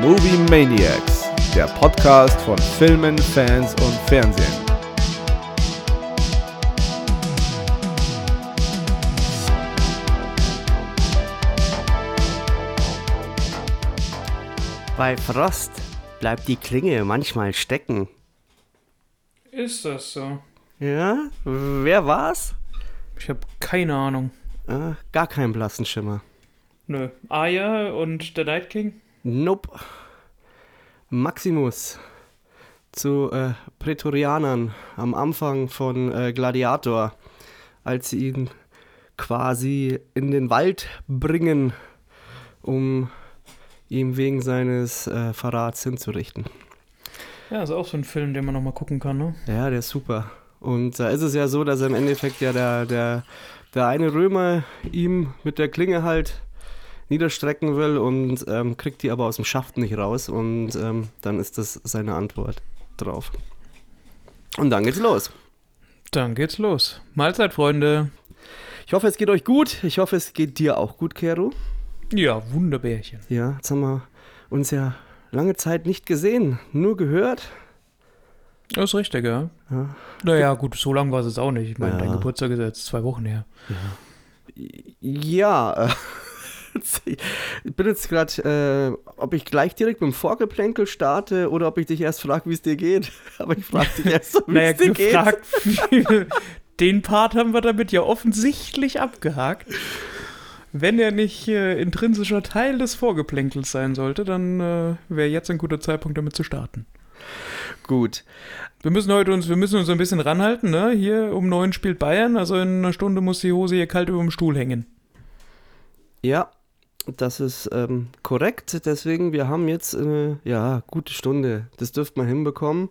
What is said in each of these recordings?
Movie Maniacs, der Podcast von Filmen, Fans und Fernsehen. Bei Frost bleibt die Klinge manchmal stecken. Ist das so? Ja, wer war's? Ich habe keine Ahnung. Äh, gar keinen blassen Schimmer. Nö. Aya und der Night King? Nope. Maximus zu äh, Prätorianern am Anfang von äh, Gladiator, als sie ihn quasi in den Wald bringen, um ihm wegen seines äh, Verrats hinzurichten. Ja, ist auch so ein Film, den man nochmal gucken kann, ne? Ja, der ist super. Und da ist es ja so, dass im Endeffekt ja der, der, der eine Römer ihm mit der Klinge halt niederstrecken will und ähm, kriegt die aber aus dem Schaft nicht raus und ähm, dann ist das seine Antwort drauf. Und dann geht's los. Dann geht's los. Mahlzeit, Freunde. Ich hoffe, es geht euch gut. Ich hoffe, es geht dir auch gut, Kero. Ja, Wunderbärchen. Ja, jetzt haben wir uns ja lange Zeit nicht gesehen, nur gehört. Das ist richtig, ja. Ja. Naja, gut, so lang war es auch nicht. Ich meine, Ja. dein Geburtstag ist jetzt zwei Wochen her. Ja, äh, ich bin jetzt gerade, äh, ob ich gleich direkt mit dem Vorgeplänkel starte oder ob ich dich erst frage, wie es dir geht. Aber ich frage dich erst, so, wie Naja, es dir geht. gefragt. Den Part haben wir damit ja offensichtlich abgehakt. Wenn er nicht äh, intrinsischer Teil des Vorgeplänkels sein sollte, dann äh, wäre jetzt ein guter Zeitpunkt, damit zu starten. Gut. Wir müssen heute uns, wir müssen uns ein bisschen ranhalten, ne? Hier um neun spielt Bayern, also in einer Stunde muss die Hose hier kalt über dem Stuhl hängen. Ja, das ist ähm, korrekt. Deswegen, wir haben jetzt eine ja, gute Stunde. Das dürfte man hinbekommen.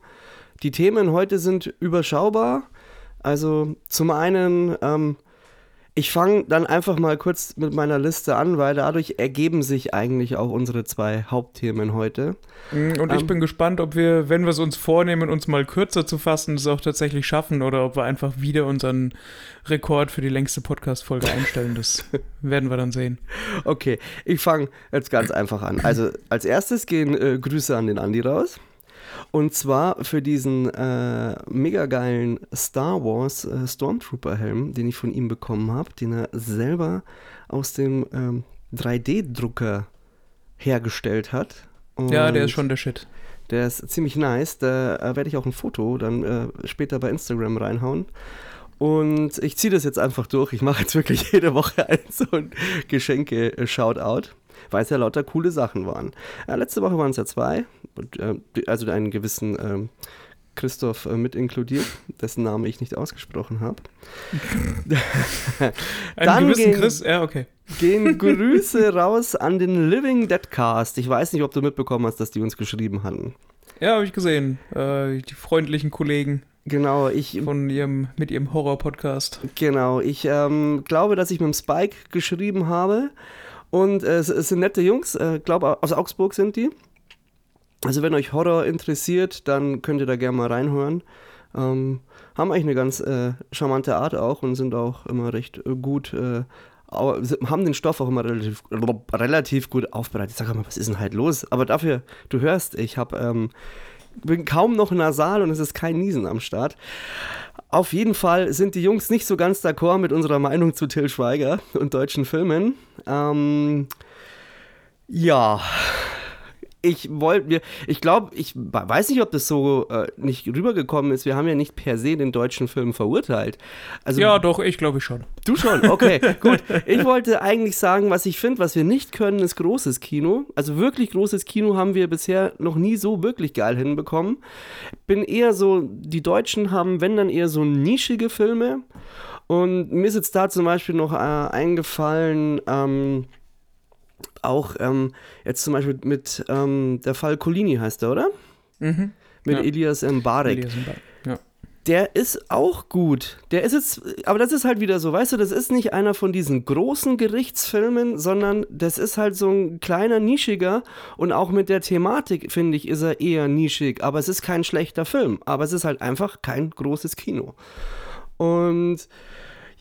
Die Themen heute sind überschaubar. Also zum einen, ähm, ich fange dann einfach mal kurz mit meiner Liste an, weil dadurch ergeben sich eigentlich auch unsere zwei Hauptthemen heute. Mm, Und ich Ähm. bin gespannt, ob wir, wenn wir es uns vornehmen, uns mal kürzer zu fassen, das auch tatsächlich schaffen oder ob wir einfach wieder unseren Rekord für die längste Podcast-Folge einstellen. Das werden wir dann sehen. Okay, ich fange jetzt ganz einfach an. Also als erstes gehen äh, Grüße an den Andi raus. Und zwar für diesen äh, mega geilen Star Wars äh, Stormtrooper-Helm, den ich von ihm bekommen habe, den er selber aus dem ähm, 3D-Drucker hergestellt hat. Ja, der Und ist schon der Shit. Der ist ziemlich nice. Da äh, werde ich auch ein Foto dann äh, später bei Instagram reinhauen. Und ich ziehe das jetzt einfach durch. Ich mache jetzt wirklich jede Woche ein so ein Geschenke-Shoutout, weil es ja lauter coole Sachen waren. Äh, letzte Woche waren es ja zwei. Äh, also einen gewissen ähm, Christoph äh, mit inkludiert, dessen Name ich nicht ausgesprochen habe. Einen gewissen gehen- Chris, ja, okay. Gehen Grüße raus an den Living Deadcast. Ich weiß nicht, ob du mitbekommen hast, dass die uns geschrieben hatten. Ja, habe ich gesehen. Äh, die freundlichen Kollegen Genau, ich von ihrem, mit ihrem Horror-Podcast. Genau, ich ähm, glaube, dass ich mit dem Spike geschrieben habe. Und äh, es, sind nette Jungs, äh, glaube aus Augsburg sind die. Also wenn euch Horror interessiert, dann könnt ihr da gerne mal reinhören. Ähm, haben eigentlich eine ganz äh, charmante Art auch und sind auch immer recht äh, gut, äh, haben den Stoff auch immer relativ, relativ gut aufbereitet. Sag mal, was ist denn halt los? Aber dafür, du hörst, ich habe ähm, bin kaum noch nasal und es ist kein Niesen am Start. Auf jeden Fall sind die Jungs nicht so ganz d'accord mit unserer Meinung zu Till Schweiger und deutschen Filmen. Ähm, ja, ich wollte mir, ich glaube, ich weiß nicht, ob das so äh, nicht rübergekommen ist. Wir haben ja nicht per se den deutschen Film verurteilt. Also Ja, doch, ich glaube schon. Du schon, okay, gut. Ich wollte eigentlich sagen, was ich finde, was wir nicht können, ist großes Kino. Also wirklich großes Kino haben wir bisher noch nie so wirklich geil hinbekommen. Bin eher so, die Deutschen haben, wenn dann eher so nischige Filme. Und mir ist jetzt da zum Beispiel noch äh, eingefallen, ähm, auch ähm, jetzt zum Beispiel mit ähm, der Fall Colini heißt der, oder? Mhm. Mit Ja. Elias Mbarek. Elias Mbarek, Ja. Der ist auch gut. Der ist jetzt, aber das ist halt wieder so, weißt du, das ist nicht einer von diesen großen Gerichtsfilmen, sondern das ist halt so ein kleiner nischiger und auch mit der Thematik, finde ich, ist er eher nischig. Aber es ist kein schlechter Film, aber es ist halt einfach kein großes Kino. Und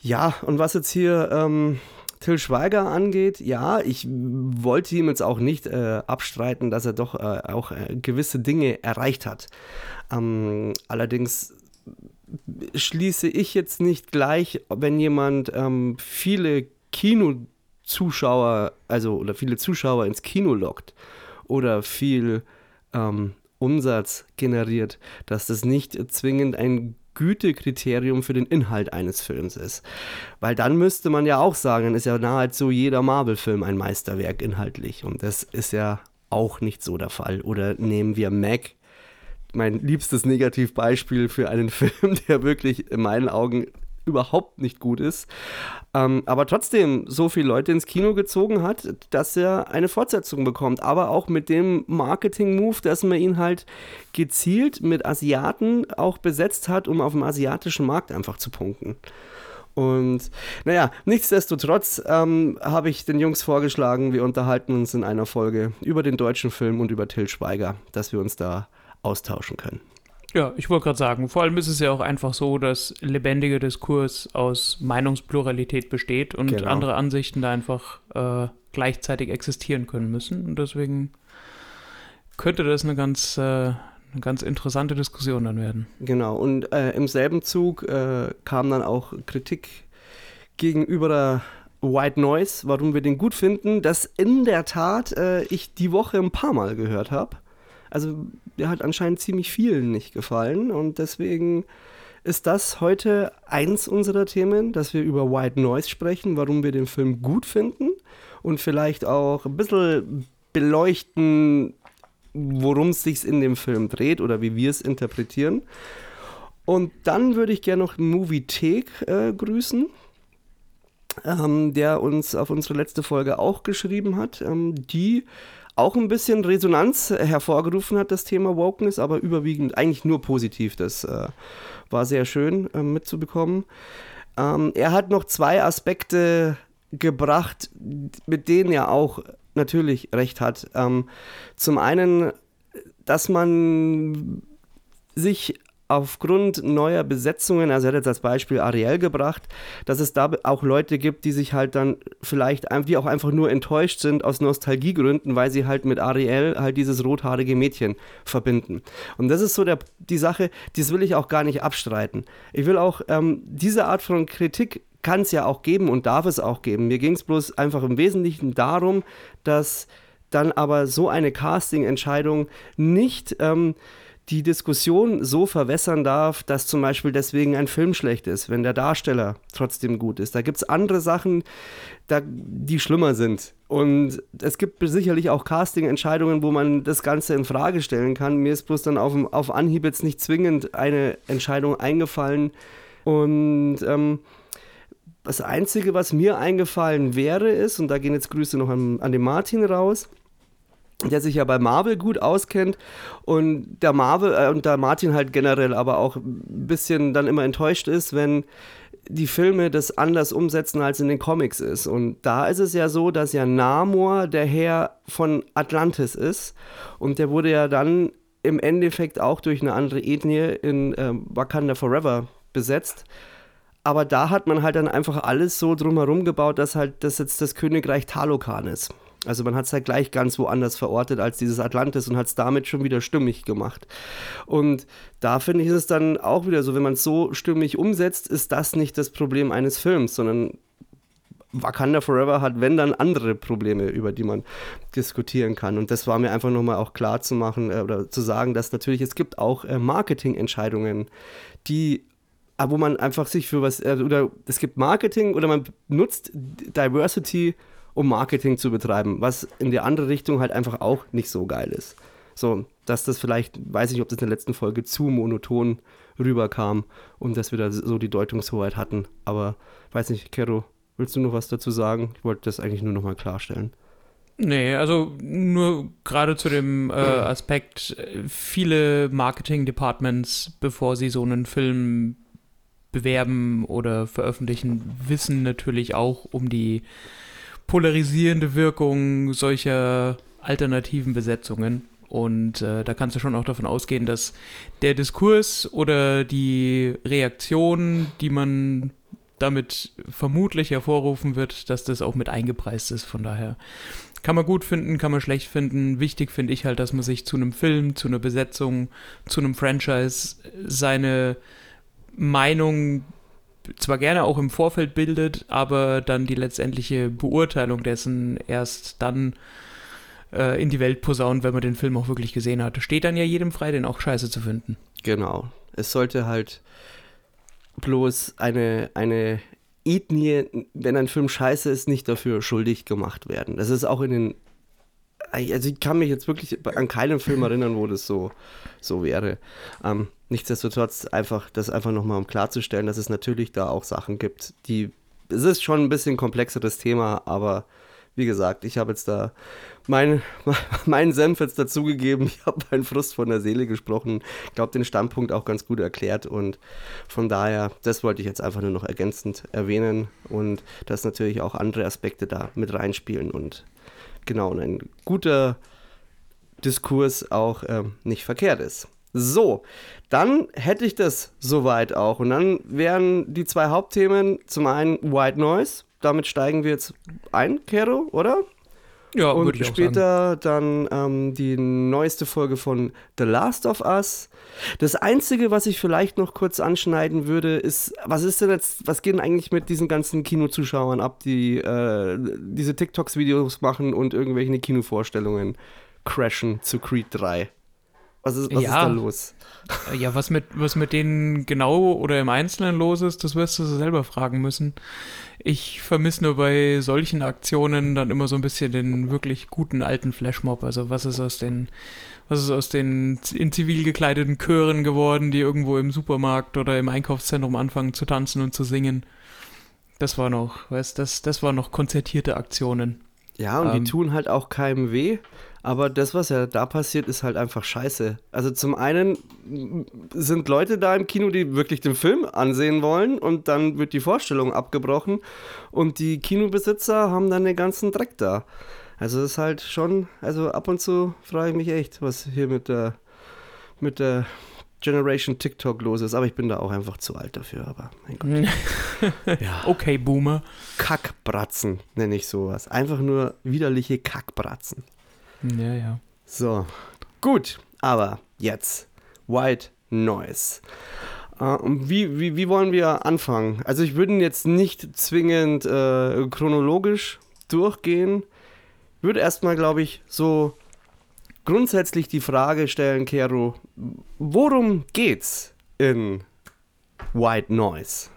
ja, und was jetzt hier ähm, Till Schweiger angeht, ja, ich wollte ihm jetzt auch nicht äh, abstreiten, dass er doch äh, auch äh, gewisse Dinge erreicht hat. Ähm, allerdings schließe ich jetzt nicht gleich, wenn jemand ähm, viele Kinozuschauer, also oder viele Zuschauer ins Kino lockt oder viel ähm, Umsatz generiert, dass das nicht zwingend ein Gütekriterium für den Inhalt eines Films ist. Weil dann müsste man ja auch sagen, dann ist ja nahezu jeder Marvel-Film ein Meisterwerk inhaltlich. Und das ist ja auch nicht so der Fall. Oder nehmen wir Mac, mein liebstes Negativbeispiel für einen Film, der wirklich in meinen Augen überhaupt nicht gut ist, ähm, aber trotzdem so viele Leute ins Kino gezogen hat, dass er eine Fortsetzung bekommt. Aber auch mit dem Marketing-Move, dass man ihn halt gezielt mit Asiaten auch besetzt hat, um auf dem asiatischen Markt einfach zu punkten. Und naja, nichtsdestotrotz ähm, habe ich den Jungs vorgeschlagen, wir unterhalten uns in einer Folge über den deutschen Film und über Till Schweiger, dass wir uns da austauschen können. Ja, ich wollte gerade sagen, vor allem ist es ja auch einfach so, dass lebendiger Diskurs aus Meinungspluralität besteht und genau. andere Ansichten da einfach äh, gleichzeitig existieren können müssen. Und deswegen könnte das eine ganz, äh, eine ganz interessante Diskussion dann werden. Genau, und äh, im selben Zug äh, kam dann auch Kritik gegenüber der White Noise, warum wir den gut finden, das in der Tat äh, ich die Woche ein paar Mal gehört habe. Also der hat anscheinend ziemlich vielen nicht gefallen und deswegen ist das heute eins unserer Themen, dass wir über White Noise sprechen, warum wir den Film gut finden und vielleicht auch ein bisschen beleuchten, worum es sich in dem Film dreht oder wie wir es interpretieren. Und dann würde ich gerne noch Movie Take äh, grüßen, ähm, der uns auf unsere letzte Folge auch geschrieben hat, ähm, die auch ein bisschen Resonanz hervorgerufen hat, das Thema Wokeness, aber überwiegend eigentlich nur positiv. Das äh, war sehr schön äh, mitzubekommen. Ähm, er hat noch zwei Aspekte gebracht, mit denen er auch natürlich recht hat. Ähm, zum einen, dass man sich aufgrund neuer Besetzungen, also er hat jetzt als Beispiel Ariel gebracht, dass es da auch Leute gibt, die sich halt dann vielleicht wie auch einfach nur enttäuscht sind aus Nostalgiegründen, weil sie halt mit Ariel halt dieses rothaarige Mädchen verbinden. Und das ist so der, die Sache, das will ich auch gar nicht abstreiten. Ich will auch ähm, diese Art von Kritik kann es ja auch geben und darf es auch geben. Mir ging es bloß einfach im Wesentlichen darum, dass dann aber so eine Casting-Entscheidung nicht ähm, die Diskussion so verwässern darf, dass zum Beispiel deswegen ein Film schlecht ist, wenn der Darsteller trotzdem gut ist. Da gibt es andere Sachen, da, die schlimmer sind. Und es gibt sicherlich auch Casting-Entscheidungen, wo man das Ganze in Frage stellen kann. Mir ist bloß dann auf, auf Anhieb jetzt nicht zwingend eine Entscheidung eingefallen. Und ähm, das Einzige, was mir eingefallen wäre, ist, und da gehen jetzt Grüße noch an, an den Martin raus, der sich ja bei Marvel gut auskennt und der Marvel äh, und der Martin halt generell aber auch ein bisschen dann immer enttäuscht ist, wenn die Filme das anders umsetzen, als in den Comics ist. Und da ist es ja so, dass ja Namor der Herr von Atlantis ist und der wurde ja dann im Endeffekt auch durch eine andere Ethnie in äh, Wakanda Forever besetzt. Aber da hat man halt dann einfach alles so drumherum gebaut, dass halt das jetzt das Königreich Talokan ist. Also man hat es halt gleich ganz woanders verortet als dieses Atlantis und hat es damit schon wieder stimmig gemacht. Und da finde ich es dann auch wieder so, wenn man es so stimmig umsetzt, ist das nicht das Problem eines Films, sondern Wakanda Forever hat, wenn dann andere Probleme, über die man diskutieren kann. Und das war mir einfach nochmal auch klar zu machen äh, oder zu sagen, dass natürlich es gibt auch äh, Marketingentscheidungen, die äh, wo man einfach sich für was, äh, oder es gibt Marketing oder man nutzt Diversity um Marketing zu betreiben, was in die andere Richtung halt einfach auch nicht so geil ist. So, dass das vielleicht, weiß ich, ob das in der letzten Folge zu monoton rüberkam und dass wir da so die Deutungshoheit hatten. Aber weiß nicht, Kero, willst du noch was dazu sagen? Ich wollte das eigentlich nur nochmal klarstellen. Nee, also nur gerade zu dem äh, Aspekt, viele Marketing-Departments, bevor sie so einen Film bewerben oder veröffentlichen, wissen natürlich auch um die polarisierende Wirkung solcher alternativen Besetzungen. Und äh, da kannst du schon auch davon ausgehen, dass der Diskurs oder die Reaktion, die man damit vermutlich hervorrufen wird, dass das auch mit eingepreist ist. Von daher kann man gut finden, kann man schlecht finden. Wichtig finde ich halt, dass man sich zu einem Film, zu einer Besetzung, zu einem Franchise seine Meinung zwar gerne auch im Vorfeld bildet, aber dann die letztendliche Beurteilung dessen erst dann äh, in die Welt posaunt, wenn man den Film auch wirklich gesehen hat. Steht dann ja jedem frei, den auch scheiße zu finden. Genau. Es sollte halt bloß eine, eine Ethnie, wenn ein Film scheiße ist, nicht dafür schuldig gemacht werden. Das ist auch in den. Also ich kann mich jetzt wirklich an keinen Film erinnern, wo das so, so wäre. Ähm, nichtsdestotrotz einfach, das einfach nochmal um klarzustellen, dass es natürlich da auch Sachen gibt, die. Es ist schon ein bisschen komplexeres Thema, aber wie gesagt, ich habe jetzt da mein, meinen Senf jetzt dazugegeben. Ich habe meinen Frust von der Seele gesprochen. Ich glaube, den Standpunkt auch ganz gut erklärt. Und von daher, das wollte ich jetzt einfach nur noch ergänzend erwähnen. Und dass natürlich auch andere Aspekte da mit reinspielen. Und genau, ein guter Diskurs auch ähm, nicht verkehrt ist. So, dann hätte ich das soweit auch. Und dann wären die zwei Hauptthemen zum einen White Noise. Damit steigen wir jetzt ein, Kero, oder? Ja, und ich später dann ähm, die neueste Folge von The Last of Us. Das Einzige, was ich vielleicht noch kurz anschneiden würde, ist, was ist denn jetzt, was geht denn eigentlich mit diesen ganzen Kinozuschauern ab, die äh, diese TikToks-Videos machen und irgendwelche Kinovorstellungen crashen zu Creed 3? Was ist, was Ja. ist da los? Äh, Ja, was mit, was mit denen genau oder im Einzelnen los ist, das wirst du selber fragen müssen. Ich vermisse nur bei solchen Aktionen dann immer so ein bisschen den wirklich guten alten Flashmob. Also was ist aus den, was ist aus den in zivil gekleideten Chören geworden, die irgendwo im Supermarkt oder im Einkaufszentrum anfangen zu tanzen und zu singen. Das war noch, weißt das, das waren noch konzertierte Aktionen. Ja, und Ähm. die tun halt auch keinem weh. Aber das, was ja da passiert, ist halt einfach scheiße. Also zum einen sind Leute da im Kino, die wirklich den Film ansehen wollen und dann wird die Vorstellung abgebrochen und die Kinobesitzer haben dann den ganzen Dreck da. Also es ist halt schon, also ab und zu frage ich mich echt, was hier mit der, mit der Generation TikTok los ist. Aber ich bin da auch einfach zu alt dafür. Aber mein Gott. ja. Okay, Boomer. Kackbratzen nenne ich sowas. Einfach nur widerliche Kackbratzen. Ja, ja. So, gut, aber jetzt White Noise. Und wie, wie, wie wollen wir anfangen? Also ich würde jetzt nicht zwingend äh, chronologisch durchgehen. Würde erstmal, glaube ich, so grundsätzlich die Frage stellen, Kero, worum geht's in White Noise?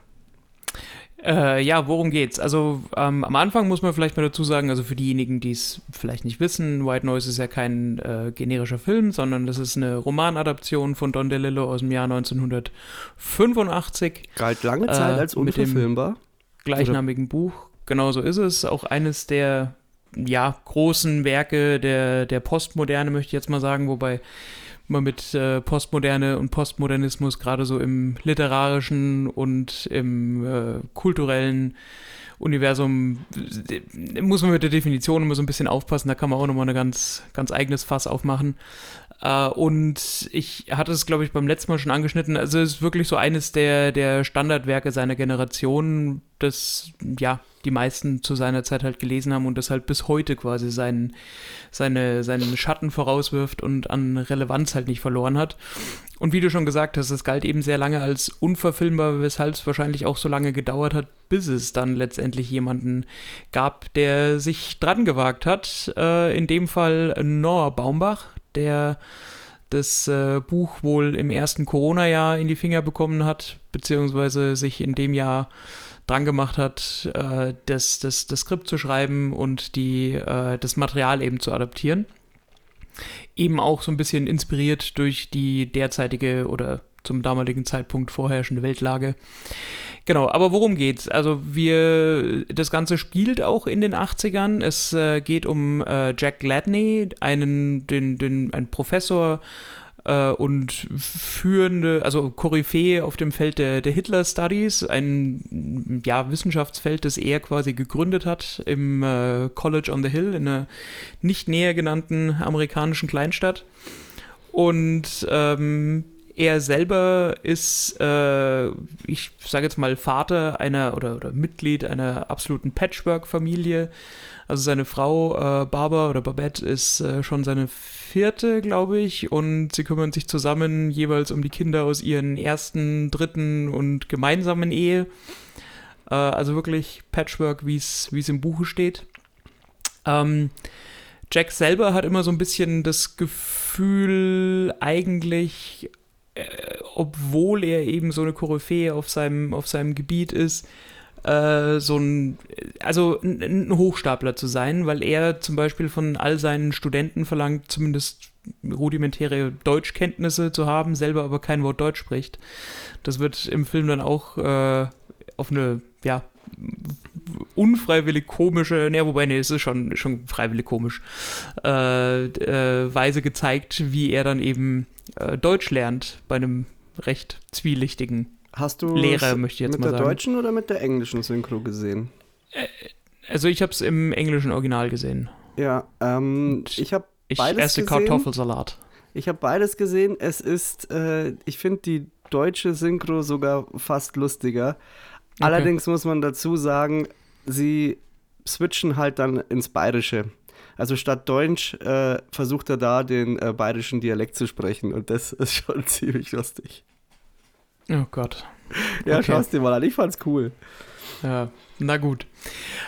Äh, ja, worum geht's? Also ähm, am Anfang muss man vielleicht mal dazu sagen, also für diejenigen, die es vielleicht nicht wissen, White Noise ist ja kein äh, generischer Film, sondern das ist eine Romanadaption von Don DeLillo aus dem Jahr 1985, Galt lange Äh, Zeit als mit dem- unverfilmbar. gleichnamigen Buch. Genauso ist es. Auch eines der ja, großen Werke der, der Postmoderne, möchte ich jetzt mal sagen, wobei man mit äh, Postmoderne und Postmodernismus gerade so im literarischen und im äh, kulturellen Universum äh, muss man mit der Definition immer so ein bisschen aufpassen, da kann man auch nochmal ein ganz, ganz eigenes Fass aufmachen. Äh, und ich hatte es, glaube ich, beim letzten Mal schon angeschnitten, also es ist wirklich so eines der, der Standardwerke seiner Generation, das, ja, die meisten zu seiner Zeit halt gelesen haben und das halt bis heute quasi seinen, seine, seinen Schatten vorauswirft und an Relevanz halt nicht verloren hat. Und wie du schon gesagt hast, es galt eben sehr lange als unverfilmbar, weshalb es wahrscheinlich auch so lange gedauert hat, bis es dann letztendlich jemanden gab, der sich dran gewagt hat. Äh, in dem Fall Noah Baumbach, der das äh, Buch wohl im ersten Corona-Jahr in die Finger bekommen hat, beziehungsweise sich in dem Jahr dran gemacht hat, äh, das, das, das Skript zu schreiben und die, äh, das Material eben zu adaptieren. Eben auch so ein bisschen inspiriert durch die derzeitige oder zum damaligen Zeitpunkt vorherrschende Weltlage. Genau, aber worum geht's? Also wir, das Ganze spielt auch in den 80ern. Es äh, geht um äh, Jack Gladney, einen, den, den, ein Professor äh, und führende, also Koryphäe auf dem Feld der, der Hitler-Studies, ein ja, Wissenschaftsfeld, das er quasi gegründet hat im äh, College on the Hill, in einer nicht näher genannten amerikanischen Kleinstadt. Und ähm, er selber ist, äh, ich sage jetzt mal, Vater einer oder, oder Mitglied einer absoluten Patchwork-Familie. Also seine Frau äh, Barbara oder Babette ist äh, schon seine vierte, glaube ich, und sie kümmern sich zusammen jeweils um die Kinder aus ihren ersten, dritten und gemeinsamen Ehe. Äh, also wirklich Patchwork, wie es im Buche steht. Ähm, Jack selber hat immer so ein bisschen das Gefühl, eigentlich, äh, obwohl er eben so eine Koryphäe auf seinem, auf seinem Gebiet ist, äh, so ein, also ein, Hochstapler zu sein, weil er zum Beispiel von all seinen Studenten verlangt, zumindest rudimentäre Deutschkenntnisse zu haben, selber aber kein Wort Deutsch spricht. Das wird im Film dann auch äh, auf eine, ja, unfreiwillig komische, ne, wobei, ne, es ist schon, schon freiwillig komisch, äh, äh, Weise gezeigt, wie er dann eben äh, Deutsch lernt bei einem recht zwielichtigen Hast du Lehrer, möchte ich jetzt mit mal der sagen. deutschen oder mit der englischen Synchro gesehen? Also ich habe es im englischen Original gesehen. Ja, ähm, ich habe Ich Beides esse gesehen? Kartoffelsalat. ich hab beides gesehen. Es ist, äh, ich finde die deutsche Synchro sogar fast lustiger. Allerdings muss man dazu sagen, sie switchen halt dann ins Bayerische. Also statt Deutsch äh, versucht er da den äh, bayerischen Dialekt zu sprechen und das ist schon ziemlich lustig. Oh Gott. Ja, Okay. schau es dir mal an, ich fand's cool. Ja, na gut.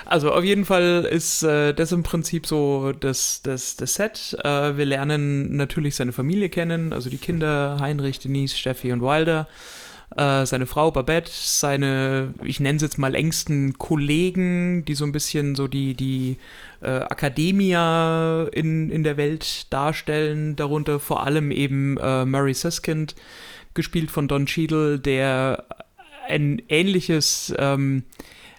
Also auf jeden Fall ist äh, das im Prinzip so das, das, das Set. Äh, wir lernen natürlich seine Familie kennen, also die Kinder Heinrich, Denise, Steffi und Wilder. Äh, seine Frau Babette, seine, ich nenne es jetzt mal engsten Kollegen, die so ein bisschen so die, die äh, Academia in, in der Welt darstellen, darunter vor allem eben äh, Murray Siskind, gespielt von Don Cheadle, der ein ähnliches, ähm,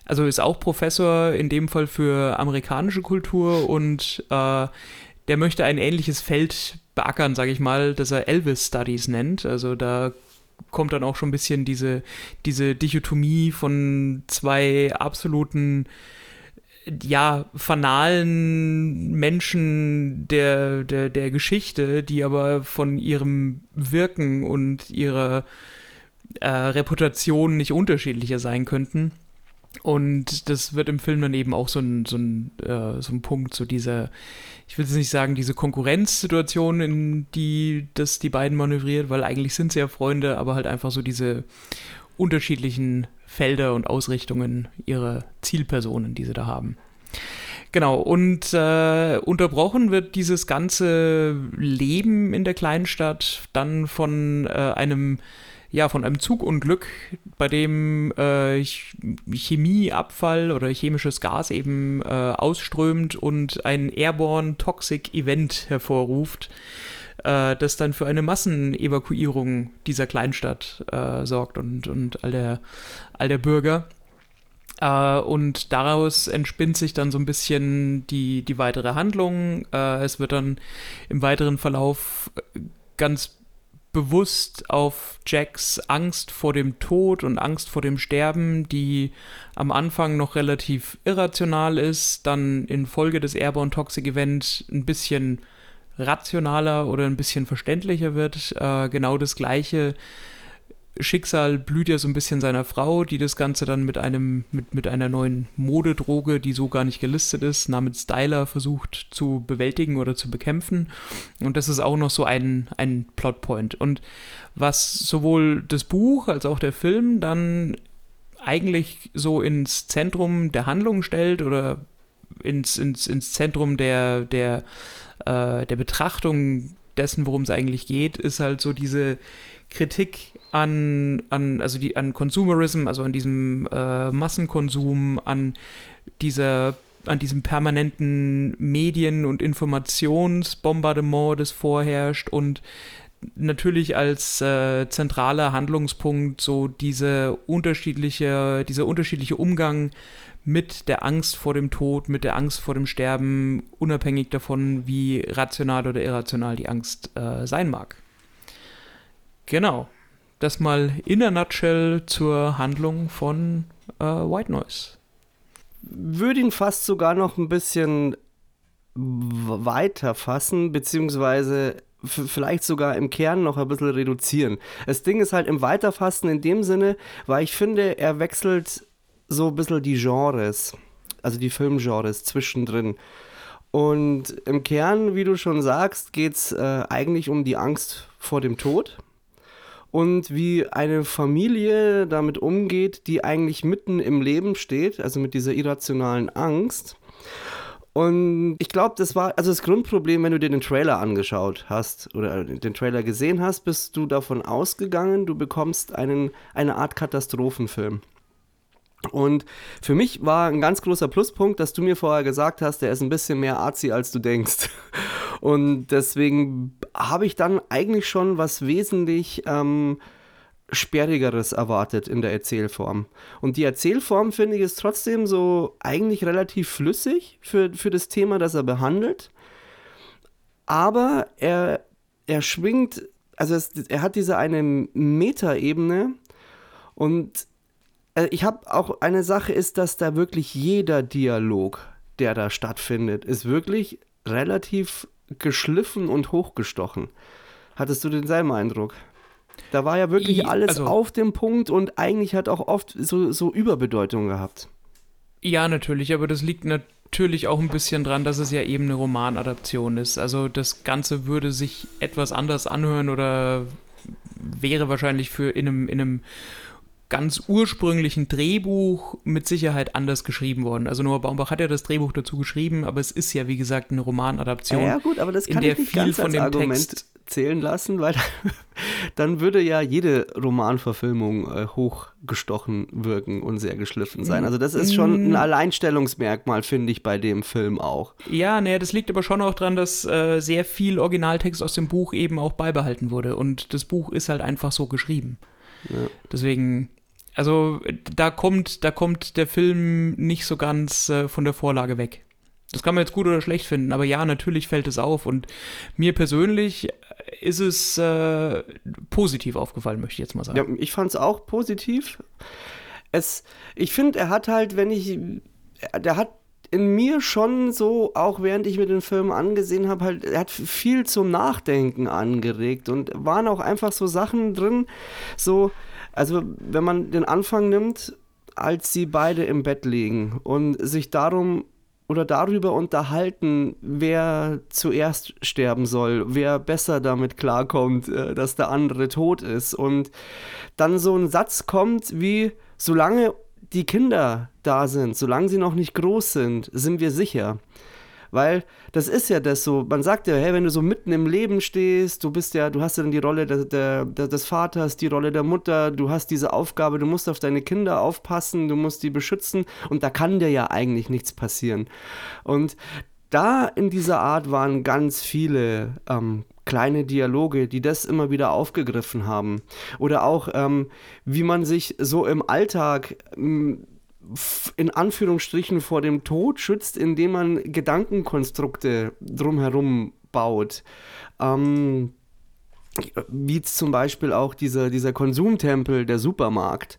also ist auch Professor in dem Fall für amerikanische Kultur und äh, der möchte ein ähnliches Feld beackern, sage ich mal, das er Elvis Studies nennt. Also da kommt dann auch schon ein bisschen diese, diese Dichotomie von zwei absoluten ja, fanalen Menschen der, der, der Geschichte, die aber von ihrem Wirken und ihrer äh, Reputation nicht unterschiedlicher sein könnten. Und das wird im Film dann eben auch so ein, so ein, äh, so ein Punkt, so dieser, ich will jetzt nicht sagen, diese Konkurrenzsituation, in die das die beiden manövriert, weil eigentlich sind sie ja Freunde, aber halt einfach so diese unterschiedlichen Felder und Ausrichtungen ihrer Zielpersonen, die sie da haben. Genau, und äh, unterbrochen wird dieses ganze Leben in der Kleinstadt dann von äh, einem, ja, von einem Zugunglück, bei dem äh, Ch- Chemieabfall oder chemisches Gas eben äh, ausströmt und ein Airborne Toxic Event hervorruft, äh, das dann für eine Massenevakuierung dieser Kleinstadt äh, sorgt und, und all, der, all der Bürger. Äh, und daraus entspinnt sich dann so ein bisschen die, die weitere Handlung. Äh, es wird dann im weiteren Verlauf äh, ganz bewusst auf Jacks Angst vor dem Tod und Angst vor dem Sterben, die am Anfang noch relativ irrational ist, dann infolge des Airborne Toxic Event ein bisschen rationaler oder ein bisschen verständlicher wird. Äh, genau das gleiche Schicksal blüht ja so ein bisschen seiner Frau, die das Ganze dann mit einem, mit, mit einer neuen Modedroge, die so gar nicht gelistet ist, namens Styler versucht zu bewältigen oder zu bekämpfen. Und das ist auch noch so ein, ein Plotpoint. Und was sowohl das Buch als auch der Film dann eigentlich so ins Zentrum der Handlung stellt oder ins, ins, ins Zentrum der, der, äh, der Betrachtung dessen, worum es eigentlich geht, ist halt so diese Kritik an, an also die an Consumerism, also an diesem äh, Massenkonsum, an dieser an diesem permanenten Medien- und Informationsbombardement, das vorherrscht und natürlich als äh, zentraler Handlungspunkt so diese unterschiedliche, dieser unterschiedliche Umgang mit der Angst vor dem Tod, mit der Angst vor dem Sterben, unabhängig davon, wie rational oder irrational die Angst äh, sein mag. Genau. Das mal in a nutshell zur Handlung von äh, White Noise. Würde ihn fast sogar noch ein bisschen weiter fassen, beziehungsweise vielleicht sogar im Kern noch ein bisschen reduzieren. Das Ding ist halt im Weiterfassen in dem Sinne, weil ich finde, er wechselt so ein bisschen die Genres, also die Filmgenres zwischendrin. Und im Kern, wie du schon sagst, geht es äh, eigentlich um die Angst vor dem Tod und wie eine Familie damit umgeht, die eigentlich mitten im Leben steht, also mit dieser irrationalen Angst. Und ich glaube, das war also das Grundproblem, wenn du dir den Trailer angeschaut hast oder den Trailer gesehen hast, bist du davon ausgegangen, du bekommst einen, eine Art Katastrophenfilm. Und für mich war ein ganz großer Pluspunkt, dass du mir vorher gesagt hast, der ist ein bisschen mehr Arzi, als du denkst. Und deswegen habe ich dann eigentlich schon was wesentlich ähm, Sperrigeres erwartet in der Erzählform. Und die Erzählform, finde ich, ist trotzdem so eigentlich relativ flüssig für, für das Thema, das er behandelt. Aber er, er schwingt, also es, er hat diese eine Metaebene und äh, ich habe auch eine Sache ist, dass da wirklich jeder Dialog, der da stattfindet, ist wirklich relativ geschliffen und hochgestochen. Hattest du denselben Eindruck? Da war ja wirklich alles also, auf dem Punkt und eigentlich hat auch oft so, so Überbedeutung gehabt. Ja, natürlich, aber das liegt natürlich auch ein bisschen dran, dass es ja eben eine Romanadaption ist. Also das Ganze würde sich etwas anders anhören oder wäre wahrscheinlich für in einem, in einem ganz ursprünglichen Drehbuch mit Sicherheit anders geschrieben worden. Also Noah Baumbach hat ja das Drehbuch dazu geschrieben, aber es ist ja wie gesagt eine Romanadaption. Ja, gut, aber das kann in der ich nicht viel ganz von dem Argument Text zählen lassen, weil dann würde ja jede Romanverfilmung äh, hochgestochen wirken und sehr geschliffen sein. Also das ist schon ein mm. Alleinstellungsmerkmal, finde ich, bei dem Film auch. Ja, naja, das liegt aber schon auch daran, dass äh, sehr viel Originaltext aus dem Buch eben auch beibehalten wurde und das Buch ist halt einfach so geschrieben. Ja. Deswegen also da kommt, da kommt der Film nicht so ganz äh, von der Vorlage weg. Das kann man jetzt gut oder schlecht finden, aber ja, natürlich fällt es auf. Und mir persönlich ist es äh, positiv aufgefallen, möchte ich jetzt mal sagen. Ja, ich fand es auch positiv. Es, ich finde, er hat halt, wenn ich, der hat in mir schon so, auch während ich mir den Film angesehen habe, halt, er hat viel zum Nachdenken angeregt und waren auch einfach so Sachen drin, so, also wenn man den Anfang nimmt, als sie beide im Bett liegen und sich darum oder darüber unterhalten, wer zuerst sterben soll, wer besser damit klarkommt, äh, dass der andere tot ist. Und dann so ein Satz kommt wie, solange die Kinder da sind, solange sie noch nicht groß sind, sind wir sicher. Weil das ist ja das so, man sagt ja, hey, wenn du so mitten im Leben stehst, du bist ja, du hast ja dann die Rolle der, der, der, des Vaters, die Rolle der Mutter, du hast diese Aufgabe, du musst auf deine Kinder aufpassen, du musst die beschützen und da kann dir ja eigentlich nichts passieren. Und da in dieser Art waren ganz viele ähm, kleine Dialoge, die das immer wieder aufgegriffen haben. Oder auch, ähm, wie man sich so im Alltag ähm, in Anführungsstrichen vor dem Tod schützt, indem man Gedankenkonstrukte drumherum baut. Ähm, wie zum Beispiel auch dieser, dieser Konsumtempel, der Supermarkt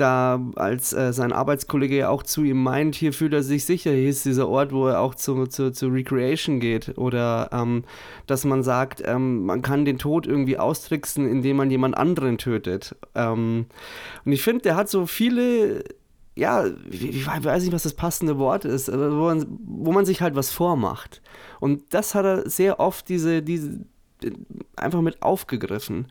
da als äh, sein Arbeitskollege ja auch zu ihm meint, hier fühlt er sich sicher, hier ist dieser Ort, wo er auch zu, zu, zu Recreation geht. Oder ähm, dass man sagt, ähm, man kann den Tod irgendwie austricksen, indem man jemand anderen tötet. Ähm, und ich finde, der hat so viele ja, ich weiß nicht, was das passende Wort ist, wo man, wo man sich halt was vormacht. Und das hat er sehr oft diese, diese einfach mit aufgegriffen.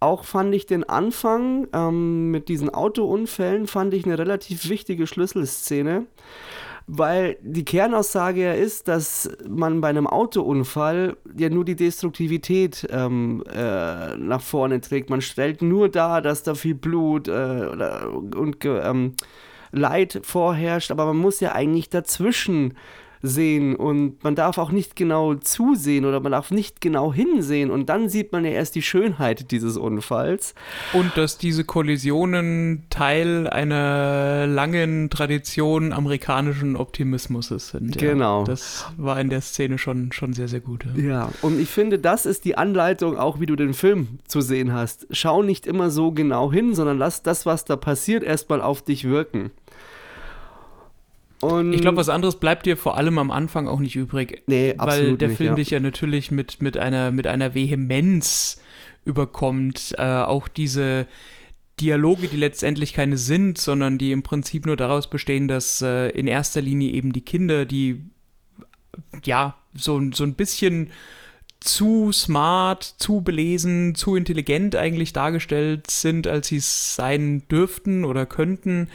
Auch fand ich den Anfang ähm, mit diesen Autounfällen, fand ich eine relativ wichtige Schlüsselszene, weil die Kernaussage ja ist, dass man bei einem Autounfall ja nur die Destruktivität ähm, äh, nach vorne trägt. Man stellt nur dar, dass da viel Blut äh, oder, und ähm, Leid vorherrscht, aber man muss ja eigentlich dazwischen sehen und man darf auch nicht genau zusehen oder man darf nicht genau hinsehen und dann sieht man ja erst die Schönheit dieses Unfalls. Und dass diese Kollisionen Teil einer langen Tradition amerikanischen Optimismus sind. Genau. Ja. Das war in der Szene schon, schon sehr, sehr gut. Ja. ja, und ich finde, das ist die Anleitung, auch wie du den Film zu sehen hast. Schau nicht immer so genau hin, sondern lass das, was da passiert, erstmal auf dich wirken. Und Ich glaube, was anderes bleibt dir vor allem am Anfang auch nicht übrig. Nee, weil absolut der nicht, Film ja. dich ja natürlich mit, mit, einer, mit einer Vehemenz überkommt. Äh, auch diese Dialoge, die letztendlich keine sind, sondern die im Prinzip nur daraus bestehen, dass äh, in erster Linie eben die Kinder, die ja so, so ein bisschen zu smart, zu belesen, zu intelligent eigentlich dargestellt sind, als sie es sein dürften oder könnten,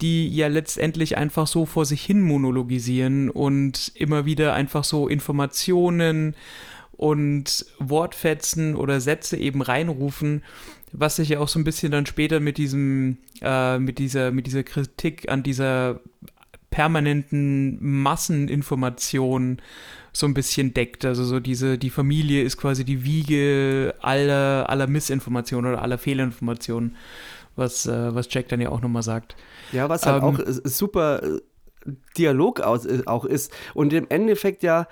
die ja letztendlich einfach so vor sich hin monologisieren und immer wieder einfach so Informationen und Wortfetzen oder Sätze eben reinrufen, was sich ja auch so ein bisschen dann später mit diesem, äh, mit dieser, mit dieser Kritik an dieser permanenten Masseninformation so ein bisschen deckt. Also so diese, die Familie ist quasi die Wiege aller, aller Missinformationen oder aller Fehlinformationen, was, äh, was Jack dann ja auch nochmal sagt. Ja, was halt Ähm, auch super äh, Dialog aus, äh, auch ist und im Endeffekt ja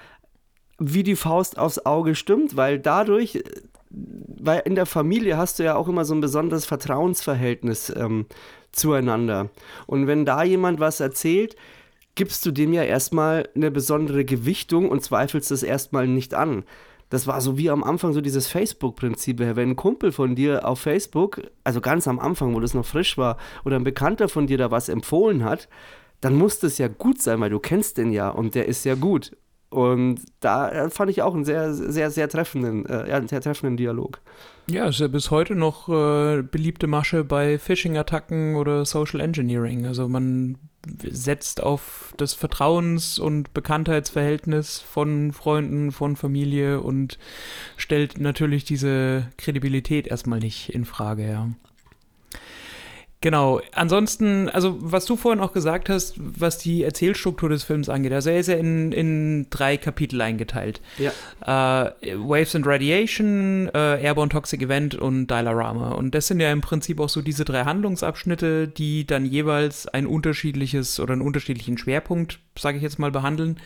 wie die Faust aufs Auge stimmt, weil dadurch, äh, weil in der Familie hast du ja auch immer so ein besonderes Vertrauensverhältnis ähm, zueinander. Und wenn da jemand was erzählt, gibst du dem ja erstmal eine besondere Gewichtung und zweifelst es erstmal nicht an. Das war so wie am Anfang so dieses Facebook-Prinzip. Wenn ein Kumpel von dir auf Facebook, also ganz am Anfang, wo das noch frisch war, oder ein Bekannter von dir da was empfohlen hat, dann muss das ja gut sein, weil du kennst den ja und der ist ja gut. Und da äh, fand ich auch einen sehr, sehr, sehr treffenden, äh, einen sehr treffenden Dialog. Ja, ist ja bis heute noch äh, beliebte Masche bei Phishing-Attacken oder Social Engineering. Also man setzt auf das Vertrauens- und Bekanntheitsverhältnis von Freunden, von Familie und stellt natürlich diese Kredibilität erstmal nicht in Frage, ja. Genau. Ansonsten, also was du vorhin auch gesagt hast, was die Erzählstruktur des Films angeht, also er ist ja in, in drei Kapitel eingeteilt. Ja. Äh, Waves and Radiation, äh, Airborne Toxic Event und Dilarama. Und das sind ja im Prinzip auch so diese drei Handlungsabschnitte, die dann jeweils ein unterschiedliches oder einen unterschiedlichen Schwerpunkt, sage ich jetzt mal, behandeln.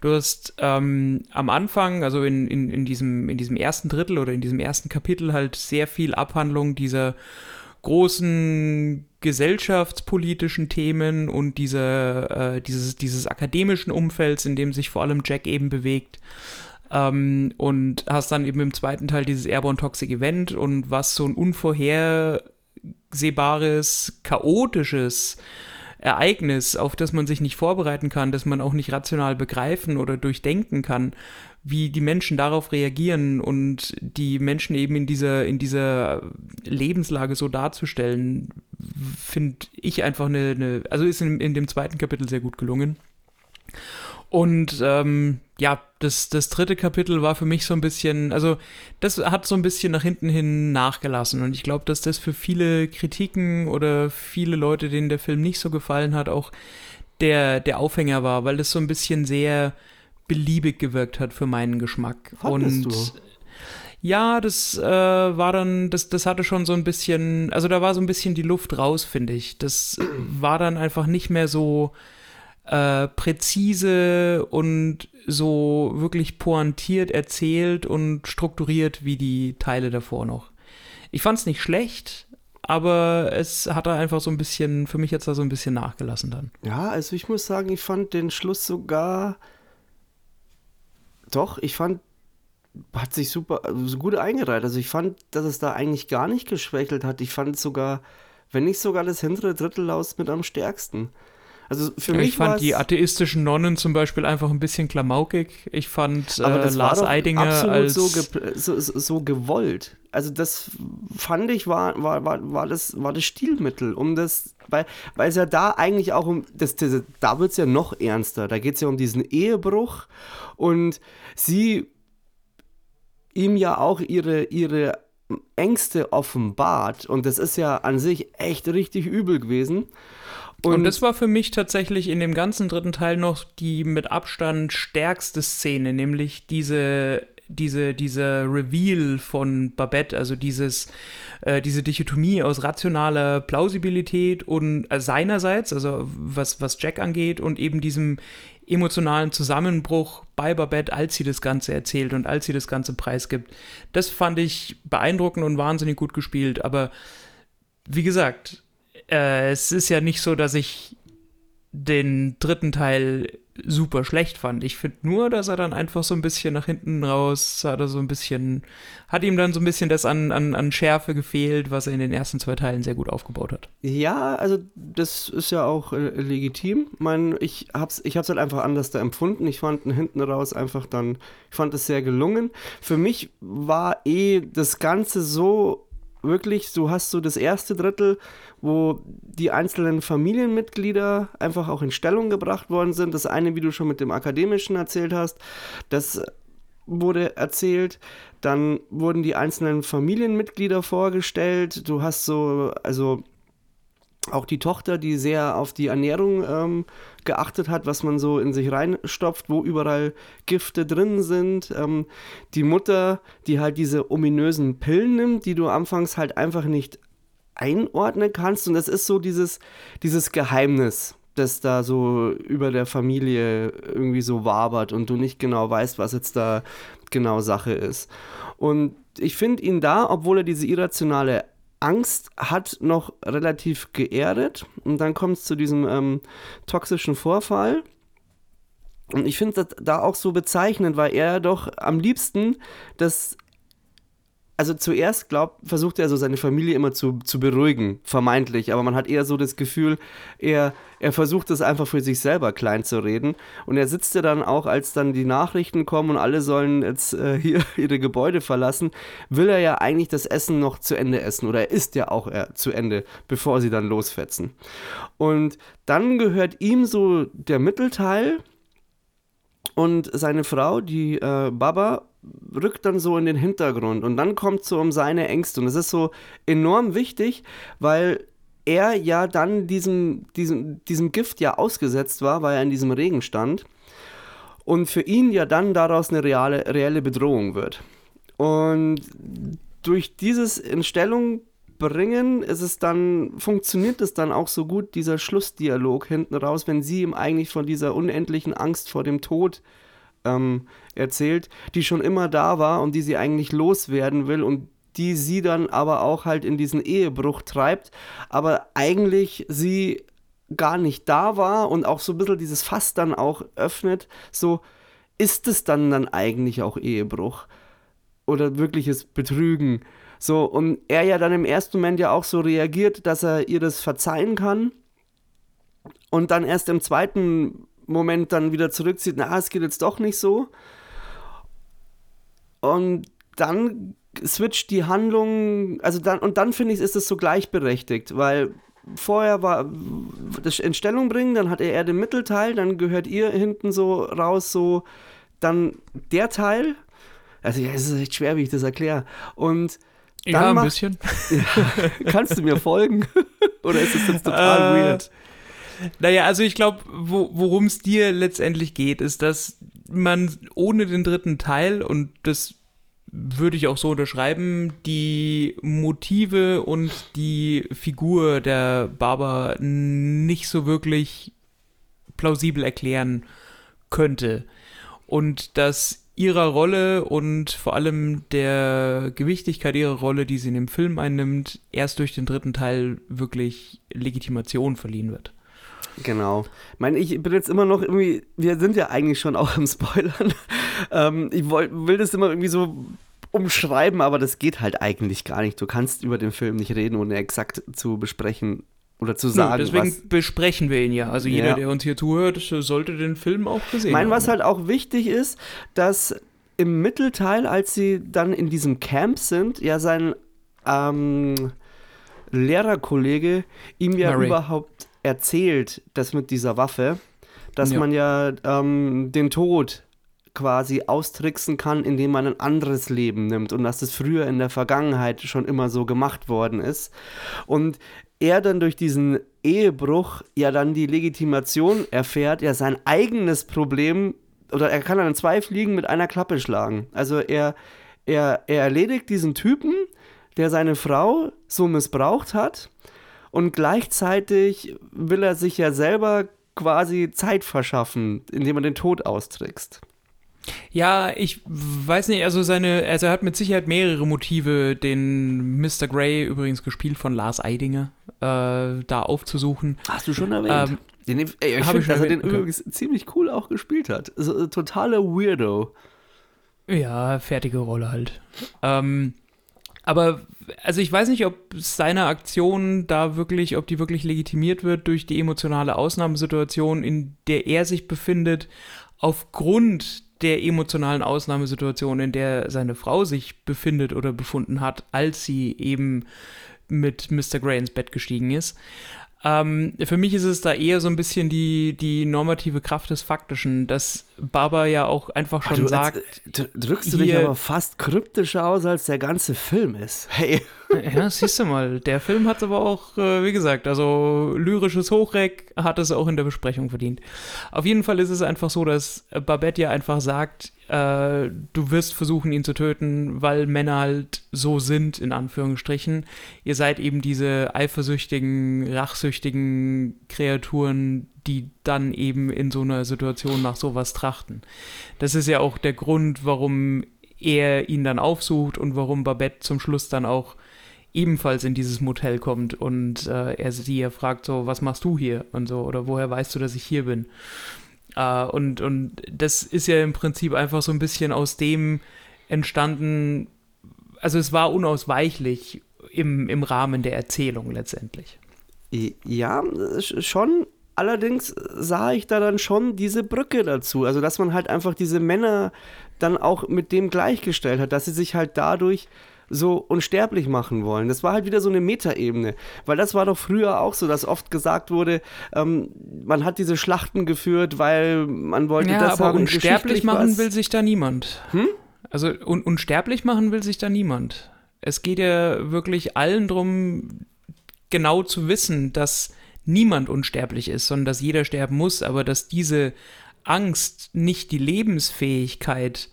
Du hast ähm, am Anfang, also in, in, in, diesem, in diesem ersten Drittel oder in diesem ersten Kapitel halt sehr viel Abhandlung dieser großen gesellschaftspolitischen Themen und diese, äh, dieses, dieses akademischen Umfelds, in dem sich vor allem Jack eben bewegt. Ähm, und hast dann eben im zweiten Teil dieses Airborne Toxic Event und was so ein unvorhersehbares, chaotisches Ereignis, auf das man sich nicht vorbereiten kann, das man auch nicht rational begreifen oder durchdenken kann, wie die Menschen darauf reagieren und die Menschen eben in dieser, in dieser Lebenslage so darzustellen, finde ich einfach eine, eine, also ist in, in dem zweiten Kapitel sehr gut gelungen. Und ähm, ja, das, das dritte Kapitel war für mich so ein bisschen, also das hat so ein bisschen nach hinten hin nachgelassen. Und ich glaube, dass das für viele Kritiken oder viele Leute, denen der Film nicht so gefallen hat, auch der, der Aufhänger war, weil das so ein bisschen sehr beliebig gewirkt hat für meinen Geschmack. Fandest und du? ja, das äh, war dann, das, das hatte schon so ein bisschen, also da war so ein bisschen die Luft raus, finde ich. Das war dann einfach nicht mehr so äh, präzise und so wirklich pointiert erzählt und strukturiert wie die Teile davor noch. Ich fand es nicht schlecht, aber es hat da einfach so ein bisschen, für mich jetzt da so ein bisschen nachgelassen dann. Ja, also ich muss sagen, ich fand den Schluss sogar. Doch, ich fand, hat sich super, also so gut eingereiht. Also ich fand, dass es da eigentlich gar nicht geschwächelt hat. Ich fand sogar, wenn nicht sogar das hintere Drittel aus mit am stärksten. Also für mich ich fand die atheistischen Nonnen zum Beispiel einfach ein bisschen klamaukig. Ich fand aber äh, Lars Eidinger absolut als so, so, so, so gewollt. Also das fand ich war, war, war, war, das, war das Stilmittel, um das, weil, weil es ja da eigentlich auch um, das, das, da wird es ja noch ernster. Da geht es ja um diesen Ehebruch und sie ihm ja auch ihre, ihre Ängste offenbart und das ist ja an sich echt richtig übel gewesen. Und, das war für mich tatsächlich in dem ganzen dritten Teil noch die mit Abstand stärkste Szene, nämlich diese, diese, dieser Reveal von Babette, also dieses, äh, diese Dichotomie aus rationaler Plausibilität und äh, seinerseits, also was, was Jack angeht, und eben diesem emotionalen Zusammenbruch bei Babette, als sie das Ganze erzählt und als sie das Ganze preisgibt. Das fand ich beeindruckend und wahnsinnig gut gespielt, aber wie gesagt, äh, es ist ja nicht so, dass ich den dritten Teil super schlecht fand. Ich finde nur, dass er dann einfach so ein bisschen nach hinten raus, hat er so ein bisschen, hat ihm dann so ein bisschen das an, an, an Schärfe gefehlt, was er in den ersten zwei Teilen sehr gut aufgebaut hat. Ja, also das ist ja auch äh, legitim. Ich meine, ich hab's, ich hab's halt einfach anders da empfunden. Ich fand hinten raus einfach dann, ich fand es sehr gelungen. Für mich war eh das Ganze so wirklich, du hast so das erste Drittel, wo die einzelnen Familienmitglieder einfach auch in Stellung gebracht worden sind. Das eine, wie du schon mit dem Akademischen erzählt hast, das wurde erzählt. Dann wurden die einzelnen Familienmitglieder vorgestellt. Du hast so, also auch die Tochter, die sehr auf die Ernährung ähm, geachtet hat, was man so in sich reinstopft, wo überall Gifte drin sind. Ähm, die Mutter, die halt diese ominösen Pillen nimmt, die du anfangs halt einfach nicht einordnen kannst. Und das ist so dieses, dieses Geheimnis, das da so über der Familie irgendwie so wabert und du nicht genau weißt, was jetzt da genau Sache ist. Und ich finde ihn da, obwohl er diese irrationale Angst hat noch relativ geerdet und dann kommt es zu diesem ähm, toxischen Vorfall. Und ich finde das da auch so bezeichnend, weil er doch am liebsten das also zuerst glaubt, versucht er so seine Familie immer zu, zu beruhigen, vermeintlich, aber man hat eher so das Gefühl, er, er versucht es einfach für sich selber klein zu reden. Und er sitzt ja dann auch, als dann die Nachrichten kommen und alle sollen jetzt äh, hier ihre Gebäude verlassen, will er ja eigentlich das Essen noch zu Ende essen oder er isst ja auch äh, zu Ende, bevor sie dann losfetzen. Und dann gehört ihm so der Mittelteil und seine Frau, die äh, Baba, rückt dann so in den Hintergrund und dann kommt so um seine Ängste. Und das ist so enorm wichtig, weil er ja dann diesem, diesem, diesem Gift ja ausgesetzt war, weil er in diesem Regen stand. Und für ihn ja dann daraus eine reale, reelle Bedrohung wird. Und durch dieses in Stellung bringen, ist es dann, funktioniert es dann auch so gut, dieser Schlussdialog hinten raus, wenn sie ihm eigentlich von dieser unendlichen Angst vor dem Tod ähm, erzählt, die schon immer da war und die sie eigentlich loswerden will und die sie dann aber auch halt in diesen Ehebruch treibt, aber eigentlich sie gar nicht da war und auch so ein bisschen dieses Fass dann auch öffnet, so ist es dann dann eigentlich auch Ehebruch oder wirkliches Betrügen. So, und er ja dann im ersten Moment ja auch so reagiert, dass er ihr das verzeihen kann. Und dann erst im zweiten Moment dann wieder zurückzieht, na, es geht jetzt doch nicht so. Und dann switcht die Handlung, also dann, und dann finde ich, ist es so gleichberechtigt, weil vorher war das in Stellung bringen, dann hat er eher den Mittelteil, dann gehört ihr hinten so raus, so dann der Teil. Also ja, es ist echt schwer, wie ich das erkläre. Und dann ja, ein macht, bisschen. Ja, kannst du mir folgen? Oder ist es jetzt total Äh, weird? Naja, also ich glaube, wo, worum es dir letztendlich geht, ist, dass man ohne den dritten Teil, und das würde ich auch so unterschreiben, die Motive und die Figur der Barber nicht so wirklich plausibel erklären könnte. Und dass ihrer Rolle und vor allem der Gewichtigkeit ihrer Rolle, die sie in dem Film einnimmt, erst durch den dritten Teil wirklich Legitimation verliehen wird. Genau. Ich meine, ich bin jetzt immer noch irgendwie, wir sind ja eigentlich schon auch im Spoilern. Ähm, ich woll, will das immer irgendwie so umschreiben, aber das geht halt eigentlich gar nicht. Du kannst über den Film nicht reden, ohne exakt zu besprechen oder zu sagen, Nö, deswegen was. besprechen wir ihn ja. Also jeder, Ja. der uns hier zuhört, sollte den Film auch gesehen Ich meine, haben. was halt auch wichtig ist, dass im Mittelteil, als sie dann in diesem Camp sind, ja sein ähm, Lehrerkollege ihm ja Murray. überhaupt erzählt, dass mit dieser Waffe, dass Ja. man ja ähm, den Tod quasi austricksen kann, indem man ein anderes Leben nimmt und dass das früher in der Vergangenheit schon immer so gemacht worden ist. Und er dann durch diesen Ehebruch ja dann die Legitimation erfährt, ja sein eigenes Problem oder er kann dann zwei Fliegen mit einer Klappe schlagen. Also er, er, er erledigt diesen Typen, der seine Frau so missbraucht hat und gleichzeitig will er sich ja selber quasi Zeit verschaffen, indem er den Tod austrickst. Ja, ich weiß nicht, also seine, also er hat mit Sicherheit mehrere Motive, den Mr. Grey, übrigens gespielt von Lars Eidinger, äh, da aufzusuchen. Hast du schon erwähnt? Ähm, Den, ey, ich finde, dass er den okay. übrigens ziemlich cool auch gespielt hat. So, äh, totaler Weirdo. Ja, fertige Rolle halt. Ähm, aber, also ich weiß nicht, ob seine Aktion da wirklich, ob die wirklich legitimiert wird durch die emotionale Ausnahmesituation, in der er sich befindet, aufgrund der emotionalen Ausnahmesituation, in der seine Frau sich befindet oder befunden hat, als sie eben mit Mr. Gray ins Bett gestiegen ist. Ähm, für mich ist es da eher so ein bisschen die, die normative Kraft des Faktischen, dass Baba ja auch einfach Ah, schon du, sagt, als, d- drückst du dich hier- aber fast kryptischer aus, als der ganze Film ist. Hey. Ja, siehst du mal, der Film hat aber auch, äh, wie gesagt, also lyrisches Hochreck hat es auch in der Besprechung verdient. Auf jeden Fall ist es einfach so, dass Babette ja einfach sagt, äh, du wirst versuchen, ihn zu töten, weil Männer halt so sind, in Anführungsstrichen. Ihr seid eben diese eifersüchtigen, rachsüchtigen Kreaturen, die dann eben in so einer Situation nach sowas trachten. Das ist ja auch der Grund, warum er ihn dann aufsucht und warum Babette zum Schluss dann auch ebenfalls in dieses Motel kommt und äh, er sie ja fragt so, was machst du hier und so oder woher weißt du, dass ich hier bin? Äh, und, und das ist ja im Prinzip einfach so ein bisschen aus dem entstanden, also es war unausweichlich im, im Rahmen der Erzählung letztendlich. Ja, sch- schon. Allerdings sah ich da dann schon diese Brücke dazu. Also, dass man halt einfach diese Männer dann auch mit dem gleichgestellt hat, dass sie sich halt dadurch so unsterblich machen wollen. Das war halt wieder so eine Metaebene. Weil das war doch früher auch so, dass oft gesagt wurde, ähm, man hat diese Schlachten geführt, weil man wollte Ja, das aber haben. unsterblich machen was- will sich da niemand. Hm? Also un unsterblich machen will sich da niemand. Es geht ja wirklich allen drum, genau zu wissen, dass niemand unsterblich ist, sondern dass jeder sterben muss, aber dass diese Angst nicht die Lebensfähigkeit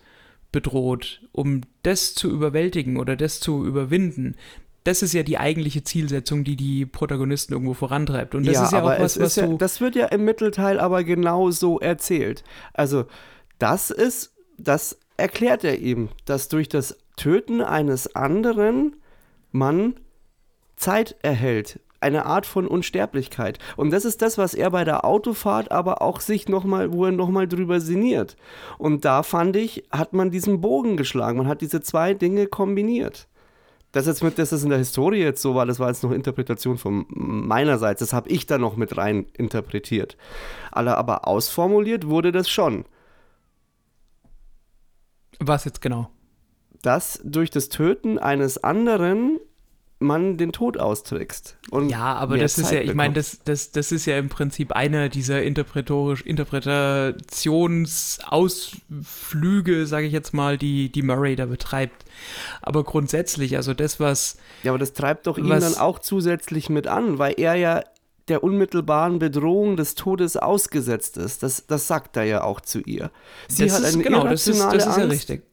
bedroht, um das zu überwältigen oder das zu überwinden. Das ist ja die eigentliche Zielsetzung, die die Protagonisten irgendwo vorantreibt. Und das ja, ist ja auch was, was ja, so das wird ja im Mittelteil aber genau so erzählt. Also, das ist, das erklärt er ihm, dass durch das Töten eines anderen man Zeit erhält. Eine Art von Unsterblichkeit. Und das ist das, was er bei der Autofahrt aber auch sich nochmal, wo er nochmal drüber sinniert. Und da fand ich, hat man diesen Bogen geschlagen. Man hat diese zwei Dinge kombiniert. Das jetzt mit, dass das in der Historie jetzt so war, das war jetzt noch Interpretation von meinerseits. Das habe ich da noch mit rein interpretiert. Aber ausformuliert wurde das schon. was jetzt genau. Dass durch das Töten eines anderen man den Tod austrickst. Ja, aber das ist Zeit ja, ich meine, das, das, das ist ja im Prinzip einer dieser interpretorisch, Interpretationsausflüge, sage ich jetzt mal, die, die Murray da betreibt. Aber grundsätzlich, also das, was, Ja, aber das treibt doch ihn Was- dann auch zusätzlich mit an, weil er ja der unmittelbaren Bedrohung des Todes ausgesetzt ist. Das, das sagt er ja auch zu ihr. Sie hat ist, eine genau, das ist, irrationale das ist ja Angst. richtig.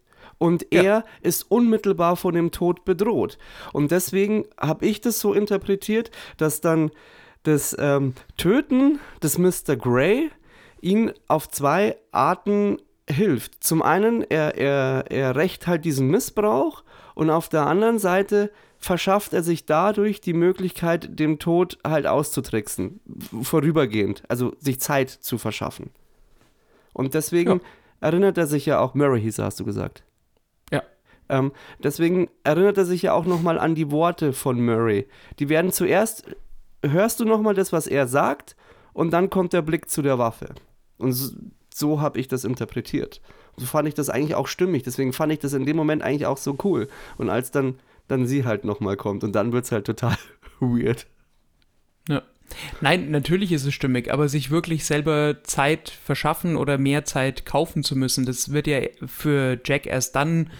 Und Ja. er ist unmittelbar von dem Tod bedroht. Und deswegen habe ich das so interpretiert, dass dann das ähm, Töten des Mr. Grey ihn auf zwei Arten hilft. Zum einen, er, er, er rächt halt diesen Missbrauch und auf der anderen Seite verschafft er sich dadurch die Möglichkeit, dem Tod halt auszutricksen, vorübergehend, also sich Zeit zu verschaffen. Und deswegen Ja. erinnert er sich ja auch, Murray hieß hast du gesagt. Ähm, deswegen erinnert er sich ja auch nochmal an die Worte von Murray. Die werden zuerst, hörst du nochmal das, was er sagt, und dann kommt der Blick zu der Waffe. Und so, so habe ich das interpretiert. So fand ich das eigentlich auch stimmig. Deswegen fand ich das in dem Moment eigentlich auch so cool. Und als dann, dann sie halt nochmal kommt, und dann wird es halt total weird. Ja. Nein, natürlich ist es stimmig, aber sich wirklich selber Zeit verschaffen oder mehr Zeit kaufen zu müssen, das wird ja für Jack erst dann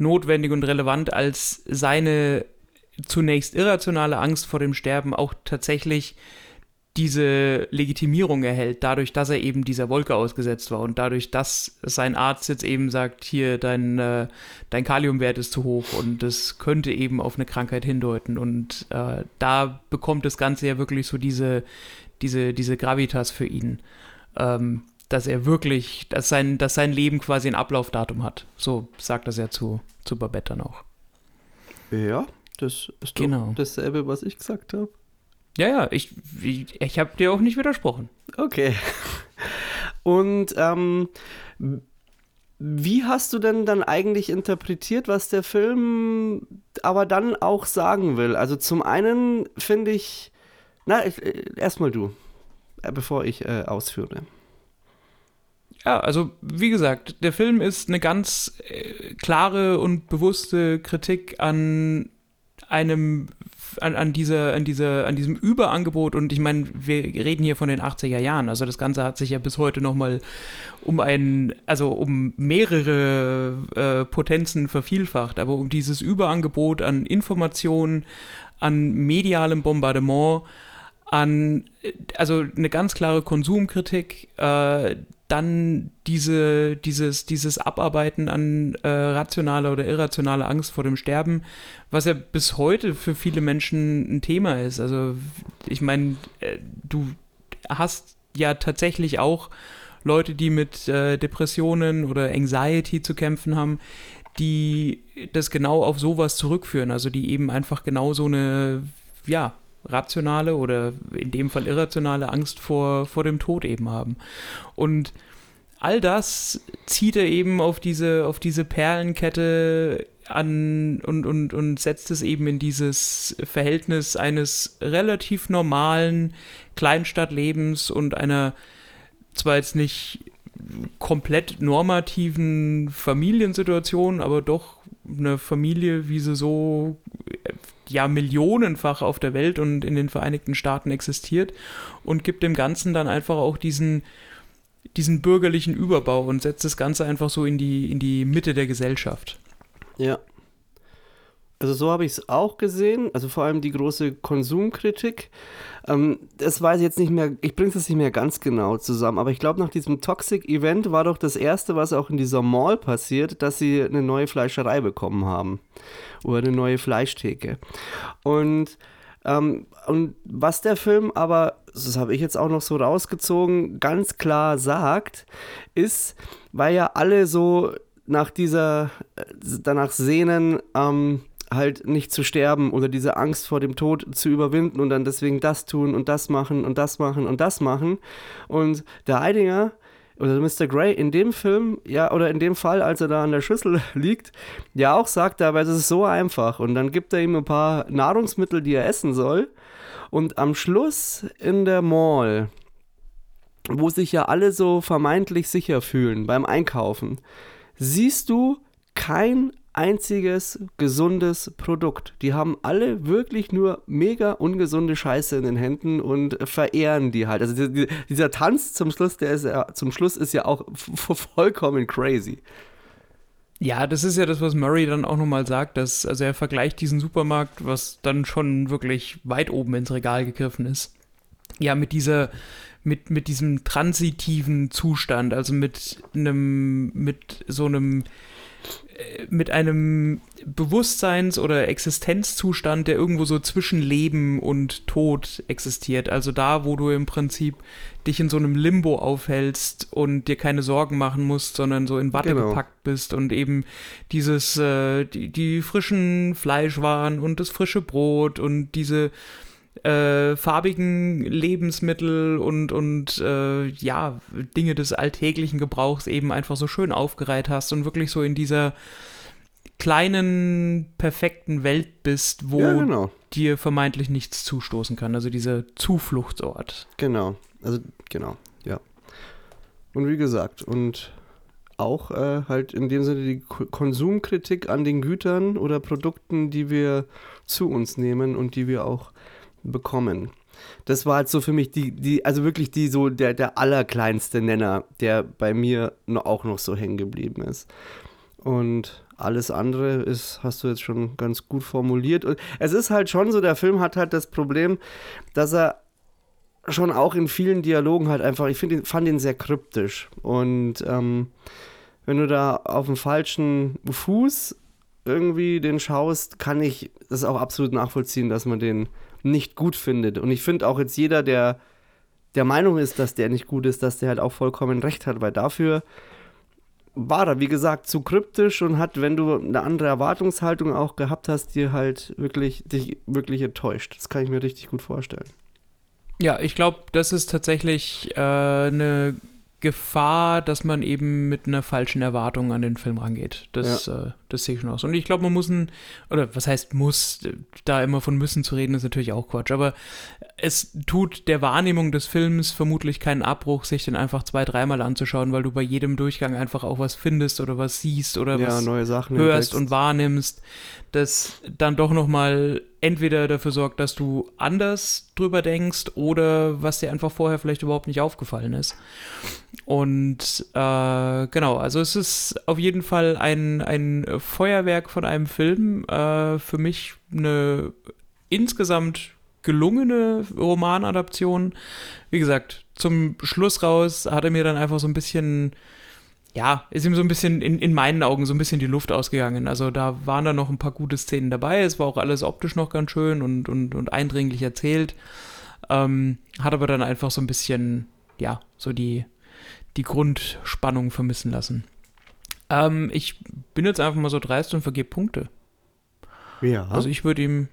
notwendig und relevant, als seine zunächst irrationale Angst vor dem Sterben auch tatsächlich diese Legitimierung erhält, dadurch, dass er eben dieser Wolke ausgesetzt war und dadurch, dass sein Arzt jetzt eben sagt, hier, dein, äh, dein Kaliumwert ist zu hoch und das könnte eben auf eine Krankheit hindeuten. Und äh, da bekommt das Ganze ja wirklich so diese, diese, diese Gravitas für ihn, ähm, dass er wirklich, dass sein, dass sein Leben quasi ein Ablaufdatum hat. So sagt das ja zu, zu Babette dann auch. Ja, das ist Genau. dasselbe, was ich gesagt habe. Ja, ja, ich, ich, ich habe dir auch nicht widersprochen. Okay. Und ähm, wie hast du denn dann eigentlich interpretiert, was der Film aber dann auch sagen will? Also zum einen finde ich, na, äh, erstmal du, äh, bevor ich äh, ausführe. Ja, also wie gesagt, der Film ist eine ganz äh, klare und bewusste Kritik an einem an, an, dieser, an, dieser, an diesem Überangebot. Und ich meine, wir reden hier von den 80er Jahren, also das Ganze hat sich ja bis heute nochmal um ein, also um mehrere äh, Potenzen vervielfacht, aber um dieses Überangebot an Informationen, an medialem Bombardement, an, also eine ganz klare Konsumkritik, äh, dann diese, dieses, dieses Abarbeiten an äh, rationaler oder irrationaler Angst vor dem Sterben, was ja bis heute für viele Menschen ein Thema ist. Also ich meine, äh, du hast ja tatsächlich auch Leute, die mit äh, Depressionen oder Anxiety zu kämpfen haben, die das genau auf sowas zurückführen, also die eben einfach genau so eine, ja, rationale oder in dem Fall irrationale Angst vor, vor dem Tod eben haben. Und all das zieht er eben auf diese, auf diese Perlenkette an und, und, und setzt es eben in dieses Verhältnis eines relativ normalen Kleinstadtlebens und einer zwar jetzt nicht komplett normativen Familiensituation, aber doch eine Familie, wie sie so ja millionenfach auf der Welt und in den Vereinigten Staaten existiert und gibt dem Ganzen dann einfach auch diesen, diesen bürgerlichen Überbau und setzt das Ganze einfach so in die, in die Mitte der Gesellschaft. Ja. Also so habe ich es auch gesehen, also vor allem die große Konsumkritik. Ähm, das weiß ich jetzt nicht mehr, ich bringe es nicht mehr ganz genau zusammen, aber ich glaube, nach diesem Toxic-Event war doch das Erste, was auch in dieser Mall passiert, dass sie eine neue Fleischerei bekommen haben. Oder eine neue Fleischtheke. Und, ähm, und was der Film aber, das habe ich jetzt auch noch so rausgezogen, ganz klar sagt, ist, weil ja alle so nach dieser, äh, danach sehnen, ähm, halt nicht zu sterben oder diese Angst vor dem Tod zu überwinden und dann deswegen das tun und das machen und das machen und das machen. Und der Eidinger oder Mr. Grey in dem Film, ja, oder in dem Fall, als er da an der Schüssel liegt, ja auch sagt, aber es ist so einfach. Und dann gibt er ihm ein paar Nahrungsmittel, die er essen soll. Und am Schluss in der Mall, wo sich ja alle so vermeintlich sicher fühlen beim Einkaufen, siehst du kein einziges gesundes Produkt. Die haben alle wirklich nur mega ungesunde Scheiße in den Händen und verehren die halt. Also die, dieser Tanz zum Schluss, der ist ja, zum Schluss ist ja auch vollkommen crazy. Ja, das ist ja das, was Murray dann auch nochmal sagt, dass, also er vergleicht diesen Supermarkt, was dann schon wirklich weit oben ins Regal gegriffen ist. Ja, mit dieser, mit, mit diesem transitiven Zustand, also mit einem, mit so einem mit einem Bewusstseins- oder Existenzzustand, der irgendwo so zwischen Leben und Tod existiert. Also da, wo du im Prinzip dich in so einem Limbo aufhältst und dir keine Sorgen machen musst, sondern so in Watte genau. gepackt bist und eben dieses, äh, die, die frischen Fleischwaren und das frische Brot und diese äh, farbigen Lebensmittel und, und äh, ja, Dinge des alltäglichen Gebrauchs eben einfach so schön aufgereiht hast und wirklich so in dieser kleinen, perfekten Welt bist, wo ja, genau. dir vermeintlich nichts zustoßen kann. Also dieser Zufluchtsort. Genau, also genau, ja. Und wie gesagt, und auch äh, halt in dem Sinne die Konsumkritik an den Gütern oder Produkten, die wir zu uns nehmen und die wir auch bekommen. Das war halt so für mich die, die also wirklich die so der, der allerkleinste Nenner, der bei mir auch noch so hängen geblieben ist. Und alles andere ist, hast du jetzt schon ganz gut formuliert. Und es ist halt schon so, der Film hat halt das Problem, dass er schon auch in vielen Dialogen halt einfach, ich find, fand ihn sehr kryptisch. Und ähm, wenn du da auf dem falschen Fuß irgendwie den schaust, kann ich das auch absolut nachvollziehen, dass man den nicht gut findet. Und ich finde auch jetzt jeder, der der Meinung ist, dass der nicht gut ist, dass der halt auch vollkommen recht hat, weil dafür war er, wie gesagt, zu kryptisch und hat, wenn du eine andere Erwartungshaltung auch gehabt hast, dir halt wirklich, dich wirklich enttäuscht. Das kann ich mir richtig gut vorstellen. Ja, ich glaube, das ist tatsächlich äh, eine Gefahr, dass man eben mit einer falschen Erwartung an den Film rangeht. Das, ja. äh, das sehe ich schon aus. Und ich glaube, man muss ein, oder was heißt muss, da immer von müssen zu reden, ist natürlich auch Quatsch. Aber es tut der Wahrnehmung des Films vermutlich keinen Abbruch, sich den einfach zwei, dreimal anzuschauen, weil du bei jedem Durchgang einfach auch was findest oder was siehst oder ja, was neue Sachen hörst und wahrnimmst, das dann doch nochmal entweder dafür sorgt, dass du anders drüber denkst oder was dir einfach vorher vielleicht überhaupt nicht aufgefallen ist. Und äh, genau, also es ist auf jeden Fall ein, ein Feuerwerk von einem Film. Äh, für mich eine insgesamt gelungene Romanadaption. Wie gesagt, zum Schluss raus hat er mir dann einfach so ein bisschen, ja, ist ihm so ein bisschen in, in meinen Augen so ein bisschen die Luft ausgegangen. Also da waren dann noch ein paar gute Szenen dabei. Es war auch alles optisch noch ganz schön und, und, und eindringlich erzählt. Ähm, hat aber dann einfach so ein bisschen, ja, so die, die Grundspannung vermissen lassen. Ähm, ich bin jetzt einfach mal so dreist und vergebe Punkte. Ja. Also ich würde ihm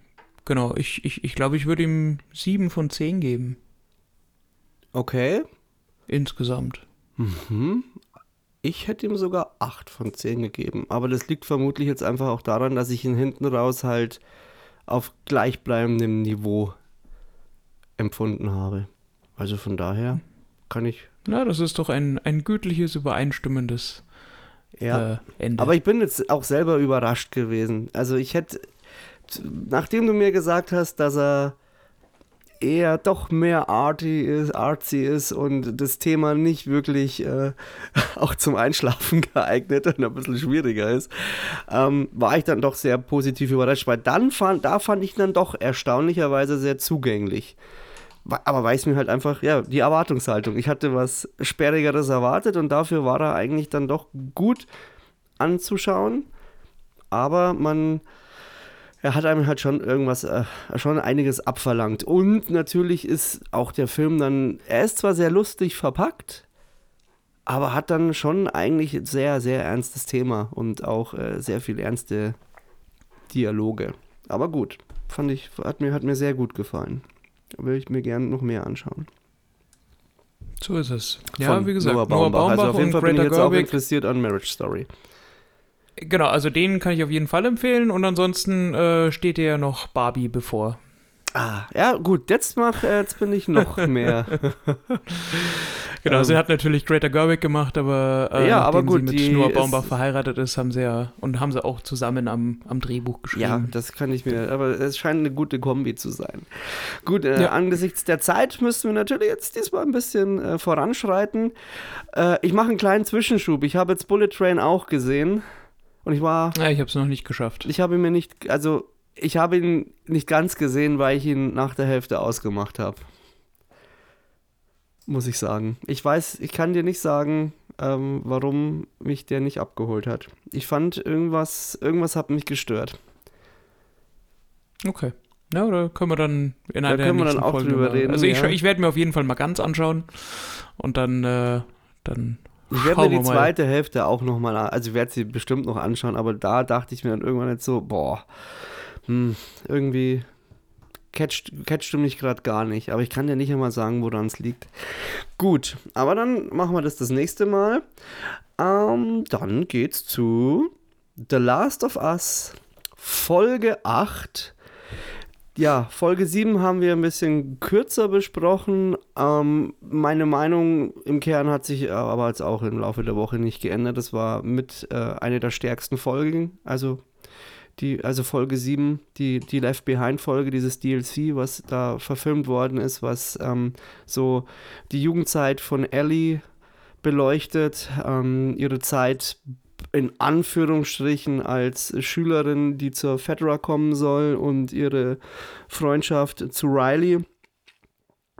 Genau, ich, ich, ich glaube, ich würde ihm sieben von zehn geben. Okay. Insgesamt. Mhm. Ich hätte ihm sogar acht von zehn gegeben. Aber das liegt vermutlich jetzt einfach auch daran, dass ich ihn hinten raus halt auf gleichbleibendem Niveau empfunden habe. Also von daher kann ich. Na, das ist doch ein, ein gütliches, übereinstimmendes ja. Äh. Aber ich bin jetzt auch selber überrascht gewesen. Also ich hätte nachdem du mir gesagt hast, dass er eher doch mehr arty ist, artsy ist und das Thema nicht wirklich äh, auch zum Einschlafen geeignet und ein bisschen schwieriger ist, ähm, war ich dann doch sehr positiv überrascht, weil dann fand, da fand ich dann doch erstaunlicherweise sehr zugänglich. Aber weiß mir halt einfach, ja, die Erwartungshaltung. Ich hatte was Sperrigeres erwartet und dafür war er eigentlich dann doch gut anzuschauen. Aber man, er hat einem halt schon irgendwas, äh, schon einiges abverlangt. Und natürlich ist auch der Film dann, er ist zwar sehr lustig verpackt, aber hat dann schon eigentlich ein sehr, sehr ernstes Thema und auch äh, sehr viel ernste Dialoge. Aber gut, fand ich, hat mir, hat mir sehr gut gefallen. Will ich mir gerne noch mehr anschauen. So ist es. Ja, Von wie gesagt, Noah Baumbach. Noah Baumbach also auf jeden Fall bin ich jetzt Gerwig. auch interessiert an Marriage Story. Genau, also den kann ich auf jeden Fall empfehlen und ansonsten äh, steht dir ja noch Barbie bevor. Ah, ja, gut, jetzt mach, äh, jetzt bin ich noch mehr. genau, ähm, sie hat natürlich Greta Gerwig gemacht, aber, äh, ja, aber gut, sie mit Noah Baumbach verheiratet ist, haben sie ja und haben sie auch zusammen am, am Drehbuch geschrieben. Ja, das kann ich mir, aber es scheint eine gute Kombi zu sein. Gut, äh, ja. angesichts der Zeit müssen wir natürlich jetzt diesmal ein bisschen äh, voranschreiten. Äh, ich mache einen kleinen Zwischenschub. Ich habe jetzt Bullet Train auch gesehen. Und ich war. Ja, ich habe es noch nicht geschafft. Ich habe mir nicht, also ich habe ihn nicht ganz gesehen, weil ich ihn nach der Hälfte ausgemacht habe. Muss ich sagen. Ich weiß, ich kann dir nicht sagen, ähm, warum mich der nicht abgeholt hat. Ich fand irgendwas, irgendwas hat mich gestört. Okay. Na, ja, oder können wir dann in einer da können wir dann auch Folge drüber reden. Also ich, ja. ich werde mir auf jeden Fall mal ganz anschauen und dann, äh, dann ich werde mir die zweite mal. Hälfte auch nochmal, also ich werde sie bestimmt noch anschauen, aber da dachte ich mir dann irgendwann jetzt so, boah, hm, irgendwie catcht, catcht du mich gerade gar nicht. Aber ich kann dir nicht einmal sagen, woran es liegt. Gut, aber dann machen wir das das nächste Mal. Ähm, dann geht's zu The Last of Us Folge 8 ja, Folge 7 haben wir ein bisschen kürzer besprochen. Ähm, meine Meinung im Kern hat sich aber jetzt auch im Laufe der Woche nicht geändert. Das war mit äh, eine der stärksten Folgen. Also, die, also Folge 7, die, die Left Behind-Folge, dieses DLC, was da verfilmt worden ist, was ähm, so die Jugendzeit von Ellie beleuchtet, ähm, ihre Zeit in Anführungsstrichen als Schülerin, die zur Fedra kommen soll und ihre Freundschaft zu Riley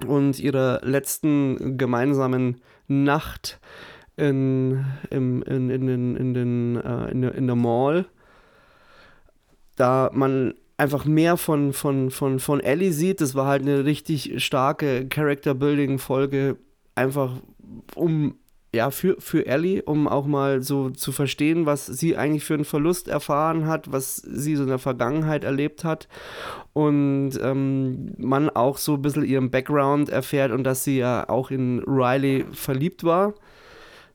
und ihrer letzten gemeinsamen Nacht in, in, in, in, in, in, den, äh, in, der, in der Mall. Da man einfach mehr von, von, von, von Ellie sieht, das war halt eine richtig starke Character-Building-Folge, einfach um ja, für, für Ellie, um auch mal so zu verstehen, was sie eigentlich für einen Verlust erfahren hat, was sie so in der Vergangenheit erlebt hat. Und ähm, man auch so ein bisschen ihren Background erfährt und dass sie ja auch in Riley verliebt war.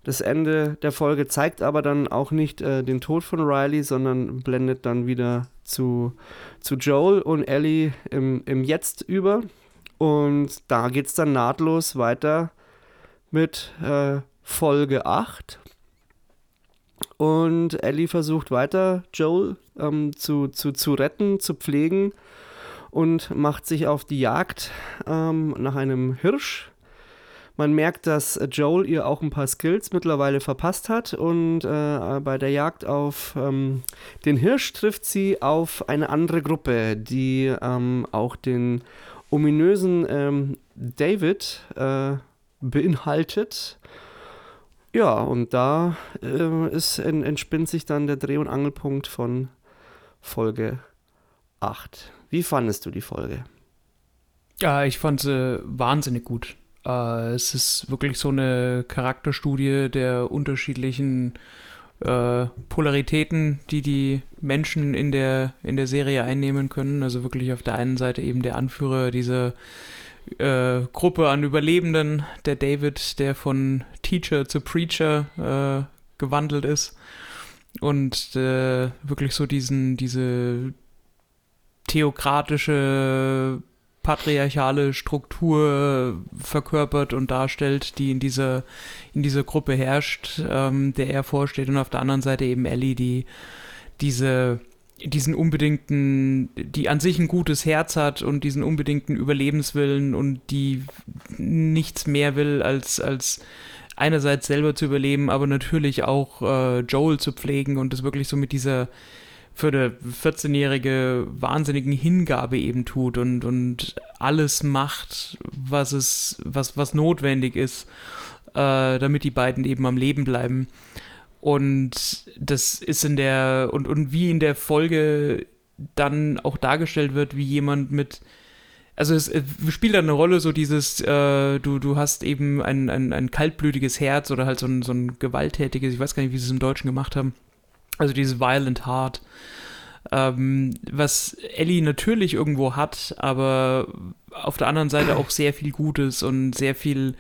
Das Ende der Folge zeigt aber dann auch nicht äh, den Tod von Riley, sondern blendet dann wieder zu, zu Joel und Ellie im, im Jetzt über. Und da geht es dann nahtlos weiter mit äh, Folge 8. Und Ellie versucht weiter, Joel ähm, zu, zu, zu retten, zu pflegen und macht sich auf die Jagd ähm, nach einem Hirsch. Man merkt, dass Joel ihr auch ein paar Skills mittlerweile verpasst hat und äh, bei der Jagd auf ähm, den Hirsch trifft sie auf eine andere Gruppe, die ähm, auch den ominösen ähm, David äh, beinhaltet. Ja, und da äh, ist, in, entspinnt sich dann der Dreh- und Angelpunkt von Folge 8. Wie fandest du die Folge? Ja, ich fand sie wahnsinnig gut. Äh, es ist wirklich so eine Charakterstudie der unterschiedlichen äh, Polaritäten, die die Menschen in der, in der Serie einnehmen können. Also wirklich auf der einen Seite eben der Anführer dieser äh, Gruppe an Überlebenden, der David, der von Teacher zu Preacher äh, gewandelt ist und äh, wirklich so diesen, diese theokratische, patriarchale Struktur verkörpert und darstellt, die in dieser, in dieser Gruppe herrscht, ähm, der er vorsteht. Und auf der anderen Seite eben Ellie, die diese diesen unbedingten, die an sich ein gutes Herz hat und diesen unbedingten Überlebenswillen und die nichts mehr will, als, als einerseits selber zu überleben, aber natürlich auch äh, Joel zu pflegen und das wirklich so mit dieser für eine 14-jährige wahnsinnigen Hingabe eben tut und, und alles macht, was es, was, was notwendig ist, äh, damit die beiden eben am Leben bleiben. Und das ist in der, und, und wie in der Folge dann auch dargestellt wird, wie jemand mit, also es, es spielt dann eine Rolle, so dieses, äh, du, du hast eben ein, ein, ein kaltblütiges Herz oder halt so ein, so ein gewalttätiges, ich weiß gar nicht, wie sie es im Deutschen gemacht haben, also dieses Violent Heart, ähm, was Ellie natürlich irgendwo hat, aber auf der anderen Seite auch sehr viel Gutes und sehr viel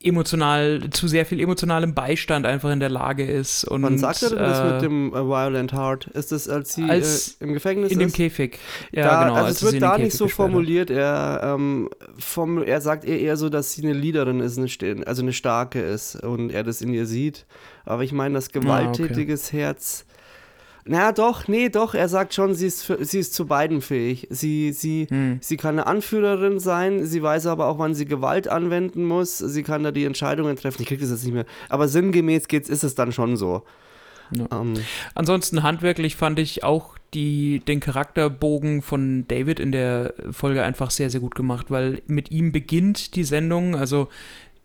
emotional, zu sehr viel emotionalem Beistand einfach in der Lage ist. Und, Wann sagt er denn das äh, mit dem äh, Violent Heart? Ist das, als sie als äh, im Gefängnis in ist? dem Käfig. Ja, da, genau. Also als es wird in da nicht so formuliert. Er, ähm, vom, er sagt eher, eher so, dass sie eine Leaderin ist, eine, also eine starke ist und er das in ihr sieht. Aber ich meine, das gewalttätiges Herz. Na doch, nee, doch, er sagt schon, sie ist, für, sie ist zu beiden fähig. Sie, sie, Hm. sie kann eine Anführerin sein, sie weiß aber auch, wann sie Gewalt anwenden muss. Sie kann da die Entscheidungen treffen. Ich krieg das jetzt nicht mehr. Aber sinngemäß geht's, ist es dann schon so. Ja. Ähm, Ansonsten handwerklich fand ich auch die, den Charakterbogen von David in der Folge einfach sehr, sehr gut gemacht, weil mit ihm beginnt die Sendung. Also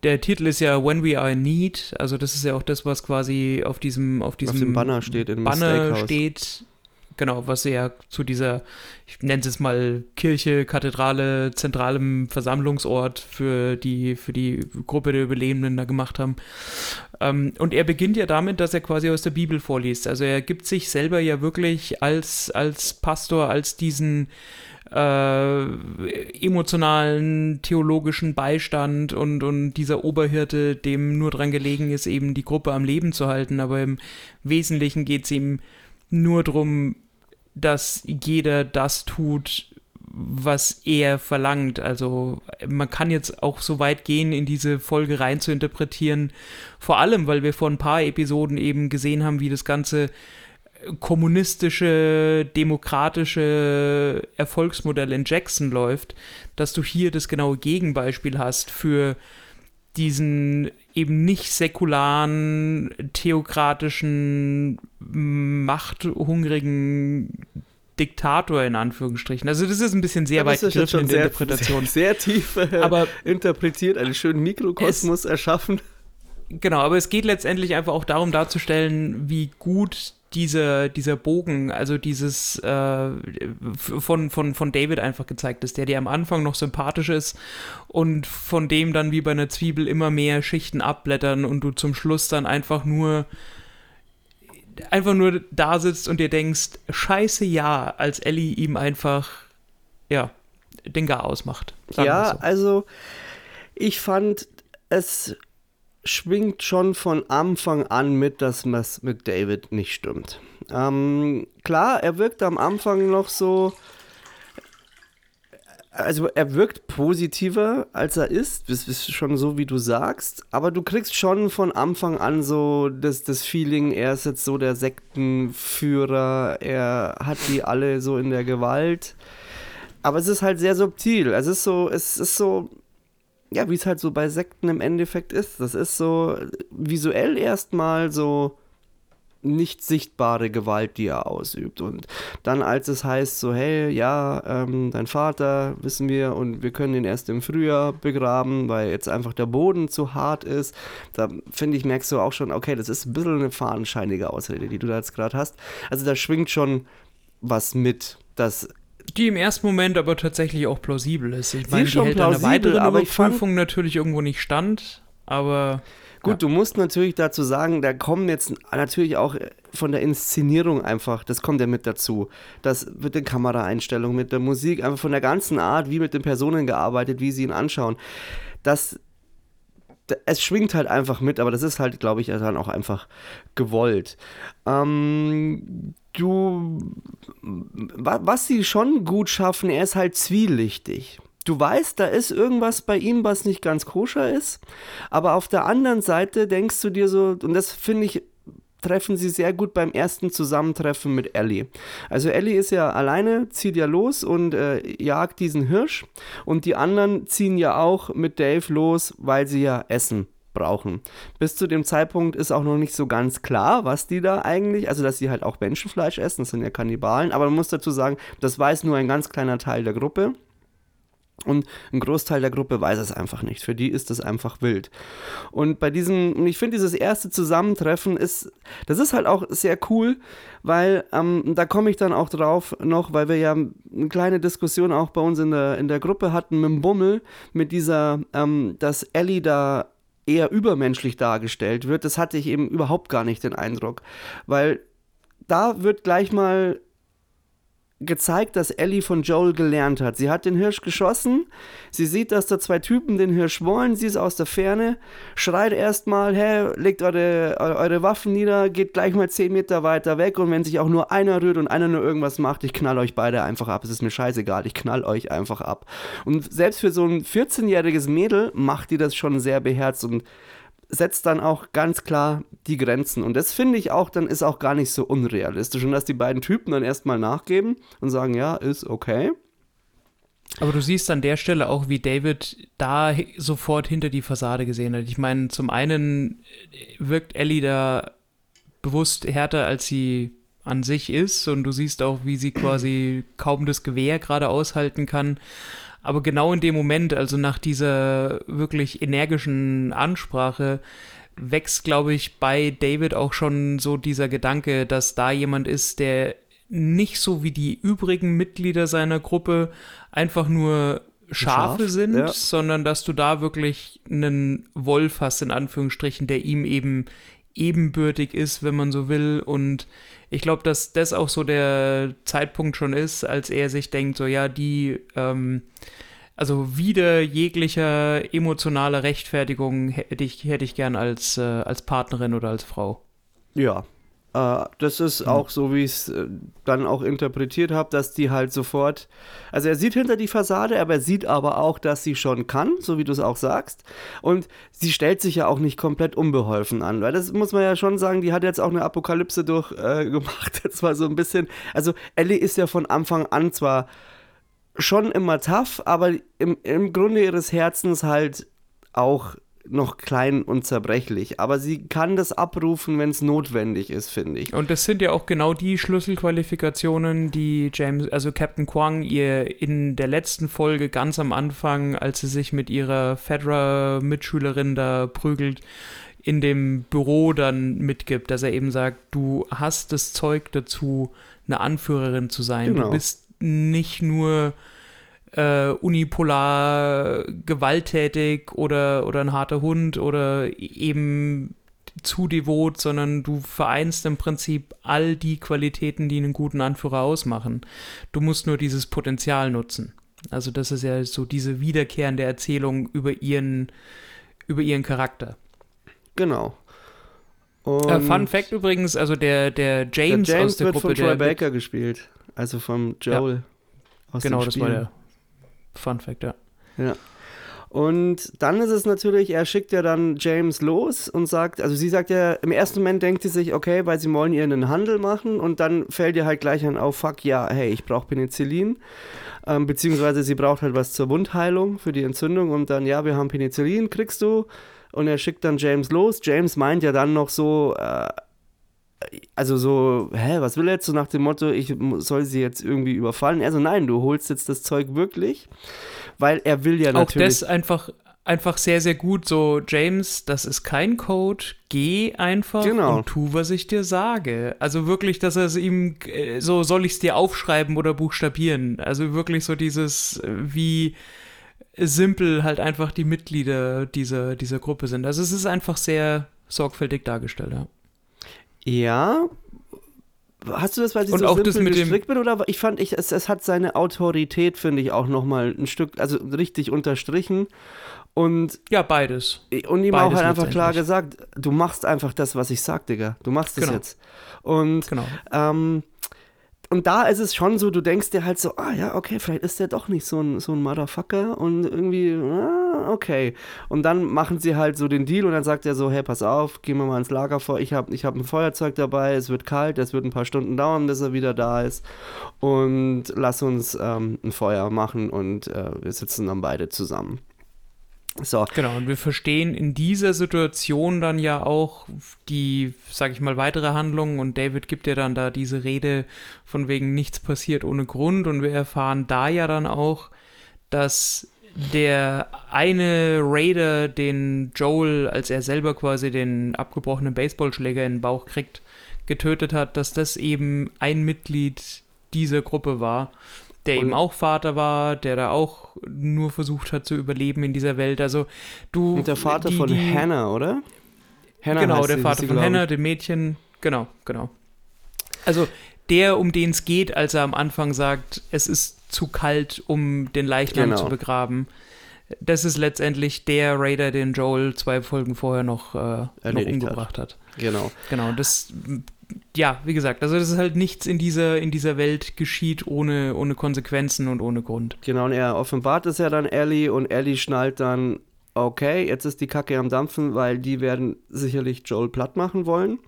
der Titel ist ja When We Are in Need. Also das ist ja auch das, was quasi auf diesem, auf diesem auf dem Banner steht in Banner steht. Genau, was ja zu dieser, ich nenne es jetzt mal Kirche, Kathedrale, zentralem Versammlungsort für die, für die Gruppe der Überlebenden da gemacht haben. Ähm, und er beginnt ja damit, dass er quasi aus der Bibel vorliest. Also er gibt sich selber ja wirklich als, als Pastor, als diesen äh, emotionalen, theologischen Beistand und, und dieser Oberhirte, dem nur dran gelegen ist, eben die Gruppe am Leben zu halten. Aber im Wesentlichen geht es ihm nur darum, dass jeder das tut, was er verlangt. Also man kann jetzt auch so weit gehen, in diese Folge rein zu interpretieren, vor allem, weil wir vor ein paar Episoden eben gesehen haben, wie das Ganze kommunistische, demokratische Erfolgsmodell in Jackson läuft, dass du hier das genaue Gegenbeispiel hast für diesen eben nicht säkularen, theokratischen, machthungrigen Diktator in Anführungsstrichen. Also das ist ein bisschen sehr Ja, weit gegriffen in der sehr, Interpretation. Sehr, sehr tief äh, Aber interpretiert, einen schönen Mikrokosmos erschaffen. Genau, aber es geht letztendlich einfach auch darum darzustellen, wie gut dieser, dieser Bogen, also dieses äh, von, von, von David einfach gezeigt ist, der dir am Anfang noch sympathisch ist und von dem dann wie bei einer Zwiebel immer mehr Schichten abblättern und du zum Schluss dann einfach nur einfach nur da sitzt und dir denkst, scheiße ja, als Ellie ihm einfach, ja, den Gar ausmacht. Ja, so. also ich fand, es schwingt schon von Anfang an mit, dass was mit David nicht stimmt. Ähm, klar, er wirkt am Anfang noch so. Also er wirkt positiver, als er ist. Das ist schon so, wie du sagst. Aber du kriegst schon von Anfang an so das, das Feeling, er ist jetzt so der Sektenführer, er hat die alle so in der Gewalt. Aber es ist halt sehr subtil. Es ist so, es ist so, ja, wie es halt so bei Sekten im Endeffekt ist. Das ist so visuell erstmal so nicht sichtbare Gewalt, die er ausübt. Und dann, als es heißt, so, hey, ja, ähm, dein Vater, wissen wir, und wir können ihn erst im Frühjahr begraben, weil jetzt einfach der Boden zu hart ist, da finde ich, merkst du auch schon, okay, das ist ein bisschen eine fadenscheinige Ausrede, die du da jetzt gerade hast. Also da schwingt schon was mit, dass die im ersten Moment aber tatsächlich auch plausibel ist. Ich meine, die schon hält plausibel, eine weitere aber fand- natürlich irgendwo nicht stand, aber Gut, Ja. du musst natürlich dazu sagen, da kommen jetzt natürlich auch von der Inszenierung einfach, das kommt ja mit dazu. Das mit den Kameraeinstellungen, mit der Musik, einfach von der ganzen Art, wie mit den Personen gearbeitet, wie sie ihn anschauen. Das, d- es schwingt halt einfach mit, aber das ist halt, glaube ich, dann auch einfach gewollt. Ähm, du, wa- was sie schon gut schaffen, er ist halt zwielichtig. Du weißt, da ist irgendwas bei ihm, was nicht ganz koscher ist, aber auf der anderen Seite denkst du dir so, und das finde ich, treffen sie sehr gut beim ersten Zusammentreffen mit Ellie. Also Ellie ist ja alleine, zieht ja los und äh, jagt diesen Hirsch und die anderen ziehen ja auch mit Dave los, weil sie ja Essen brauchen. Bis zu dem Zeitpunkt ist auch noch nicht so ganz klar, was die da eigentlich, also dass sie halt auch Menschenfleisch essen, das sind ja Kannibalen, aber man muss dazu sagen, das weiß nur ein ganz kleiner Teil der Gruppe. Und ein Großteil der Gruppe weiß es einfach nicht. Für die ist es einfach wild. Und bei diesem, ich finde, dieses erste Zusammentreffen ist, das ist halt auch sehr cool, weil ähm, da komme ich dann auch drauf noch, weil wir ja eine kleine Diskussion auch bei uns in der, in der Gruppe hatten mit dem Bummel, mit dieser, ähm, dass Ellie da eher übermenschlich dargestellt wird. Das hatte ich eben überhaupt gar nicht den Eindruck, weil da wird gleich mal gezeigt, dass Ellie von Joel gelernt hat. Sie hat den Hirsch geschossen, sie sieht, dass da zwei Typen den Hirsch wollen, sie ist aus der Ferne, schreit erstmal, hey, legt eure, eure Waffen nieder, geht gleich mal 10 Meter weiter weg und wenn sich auch nur einer rührt und einer nur irgendwas macht, ich knall euch beide einfach ab. Es ist mir scheißegal, ich knall euch einfach ab. Und selbst für so ein 14-jähriges Mädel macht die das schon sehr beherzt und setzt dann auch ganz klar die Grenzen. Und das finde ich auch, dann ist auch gar nicht so unrealistisch. Und dass die beiden Typen dann erstmal nachgeben und sagen, ja, ist okay. Aber du siehst an der Stelle auch, wie David da sofort hinter die Fassade gesehen hat. Ich meine, zum einen wirkt Ellie da bewusst härter, als sie an sich ist. Und du siehst auch, wie sie quasi kaum das Gewehr gerade aushalten kann. Aber genau in dem Moment, also nach dieser wirklich energischen Ansprache, wächst, glaube ich, bei David auch schon so dieser Gedanke, dass da jemand ist, der nicht so wie die übrigen Mitglieder seiner Gruppe einfach nur Schafe Schaf, sind, ja. sondern dass du da wirklich einen Wolf hast, in Anführungsstrichen, der ihm eben ebenbürtig ist, wenn man so will. Und ich glaube, dass das auch so der Zeitpunkt schon ist, als er sich denkt, so ja, die, ähm, also wieder jeglicher emotionaler Rechtfertigung hätte ich, hätte ich gern als, äh, als Partnerin oder als Frau. Ja. Äh, das ist auch so, wie ich es äh, dann auch interpretiert habe, dass die halt sofort. Also er sieht hinter die Fassade, aber er sieht aber auch, dass sie schon kann, so wie du es auch sagst. Und sie stellt sich ja auch nicht komplett unbeholfen an, weil das muss man ja schon sagen, die hat jetzt auch eine Apokalypse durchgemacht. Äh, das war so ein bisschen. Also Ellie ist ja von Anfang an zwar schon immer tough, aber im, im Grunde ihres Herzens halt auch noch klein und zerbrechlich. Aber sie kann das abrufen, wenn es notwendig ist, finde ich. Und das sind ja auch genau die Schlüsselqualifikationen, die James, also Captain Quang ihr in der letzten Folge ganz am Anfang, als sie sich mit ihrer Fedra-Mitschülerin da prügelt, in dem Büro dann mitgibt, dass er eben sagt, du hast das Zeug dazu, eine Anführerin zu sein. Genau. Du bist nicht nur äh, unipolar gewalttätig oder, oder ein harter Hund oder eben zu devot, sondern du vereinst im Prinzip all die Qualitäten, die einen guten Anführer ausmachen. Du musst nur dieses Potenzial nutzen. Also das ist ja so diese wiederkehrende Erzählung über ihren, über ihren Charakter. Genau. Äh, Fun Fact übrigens, also der, der der James, James aus der wird Gruppe, von Troy Baker gespielt. Also vom Joel. Aus genau, dem das Spiel. war der Fun Fact, ja. Ja. Und dann ist es natürlich, er schickt ja dann James los und sagt, also sie sagt ja, im ersten Moment denkt sie sich, okay, weil sie wollen ihr einen Handel machen und dann fällt ihr halt gleich ein auf, fuck, ja, hey, ich brauche Penicillin. Ähm, beziehungsweise sie braucht halt was zur Wundheilung für die Entzündung und dann, ja, wir haben Penicillin, kriegst du. Und er schickt dann James los. James meint ja dann noch so, äh, also so, hä, was will er jetzt? So nach dem Motto, ich soll sie jetzt irgendwie überfallen. Also nein, du holst jetzt das Zeug wirklich, weil er will ja Auch natürlich. das einfach, einfach sehr, sehr gut. So, James, das ist kein Code. Geh einfach Genau. und tu, was ich dir sage. Also wirklich, dass er es ihm, äh, so soll ich es dir aufschreiben oder buchstabieren. Also wirklich so dieses, äh, wie simpel halt einfach die Mitglieder dieser, dieser Gruppe sind. Also es ist einfach sehr sorgfältig dargestellt, ja. Ja. Hast du das, weil sie Und so auch simpel das mit gestrickt bin? Oder ich fand, ich, es, es hat seine Autorität, finde ich, auch nochmal ein Stück, also richtig unterstrichen. Und, Ja, beides. und ihm Beides auch halt einfach klar gesagt, du machst einfach das, was ich sag, Digga. Du machst es Genau. jetzt. Und Genau. Ähm, und da ist es schon so, du denkst dir halt so, ah ja, okay, vielleicht ist der doch nicht so ein, so ein Motherfucker und irgendwie, ah, okay. Und dann machen sie halt so den Deal und dann sagt er so, hey, pass auf, gehen wir mal ins Lager vor, ich habe ich hab ein Feuerzeug dabei, es wird kalt, es wird ein paar Stunden dauern, bis er wieder da ist und lass uns ähm, ein Feuer machen und äh, wir sitzen dann beide zusammen. So, Genau, und wir verstehen in dieser Situation dann ja auch die, sag ich mal, weitere Handlung und David gibt ja dann da diese Rede von wegen nichts passiert ohne Grund und wir erfahren da ja dann auch, dass der eine Raider, den Joel, als er selber quasi den abgebrochenen Baseballschläger in den Bauch kriegt, getötet hat, dass das eben ein Mitglied dieser Gruppe war, der Und- eben auch Vater war, der da auch nur versucht hat zu überleben in dieser Welt. Also du und der Vater die, von die, Hannah, oder? Hannah Genau, der sie, Vater von. Hannah, dem Mädchen. Genau, genau. Also der, um den es geht, als er am Anfang sagt, es ist zu kalt, um den Leichnam Genau. zu begraben. Das ist letztendlich der Raider, den Joel zwei Folgen vorher noch, äh, noch Erledigt hat. umgebracht hat. Genau. Genau, das, ja, wie gesagt, also das ist halt nichts in dieser, in dieser Welt geschieht ohne, ohne Konsequenzen und ohne Grund. Genau, und er offenbart es ja dann Ellie und Ellie schnallt dann, okay, jetzt ist die Kacke am Dampfen, weil die werden sicherlich Joel platt machen wollen.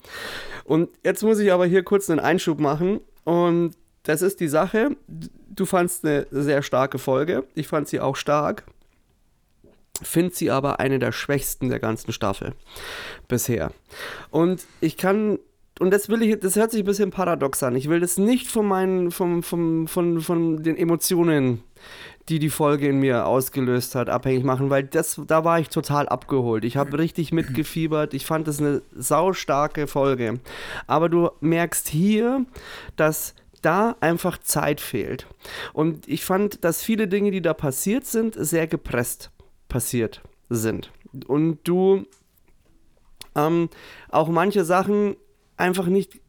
Und jetzt muss ich aber hier kurz einen Einschub machen und das ist die Sache. Du fandst eine sehr starke Folge. Ich fand sie auch stark. Finde sie aber eine der schwächsten der ganzen Staffel bisher. Und ich kann und das will ich, das hört sich ein bisschen paradox an. Ich will das nicht von meinen, vom, vom, von, von den Emotionen, die die Folge in mir ausgelöst hat, abhängig machen, weil das, da war ich total abgeholt. Ich habe richtig mitgefiebert. Ich fand das eine saustarke Folge. Aber du merkst hier, dass da einfach Zeit fehlt. Und ich fand, dass viele Dinge, die da passiert sind, sehr gepresst passiert sind. Und du ähm, auch manche Sachen einfach nicht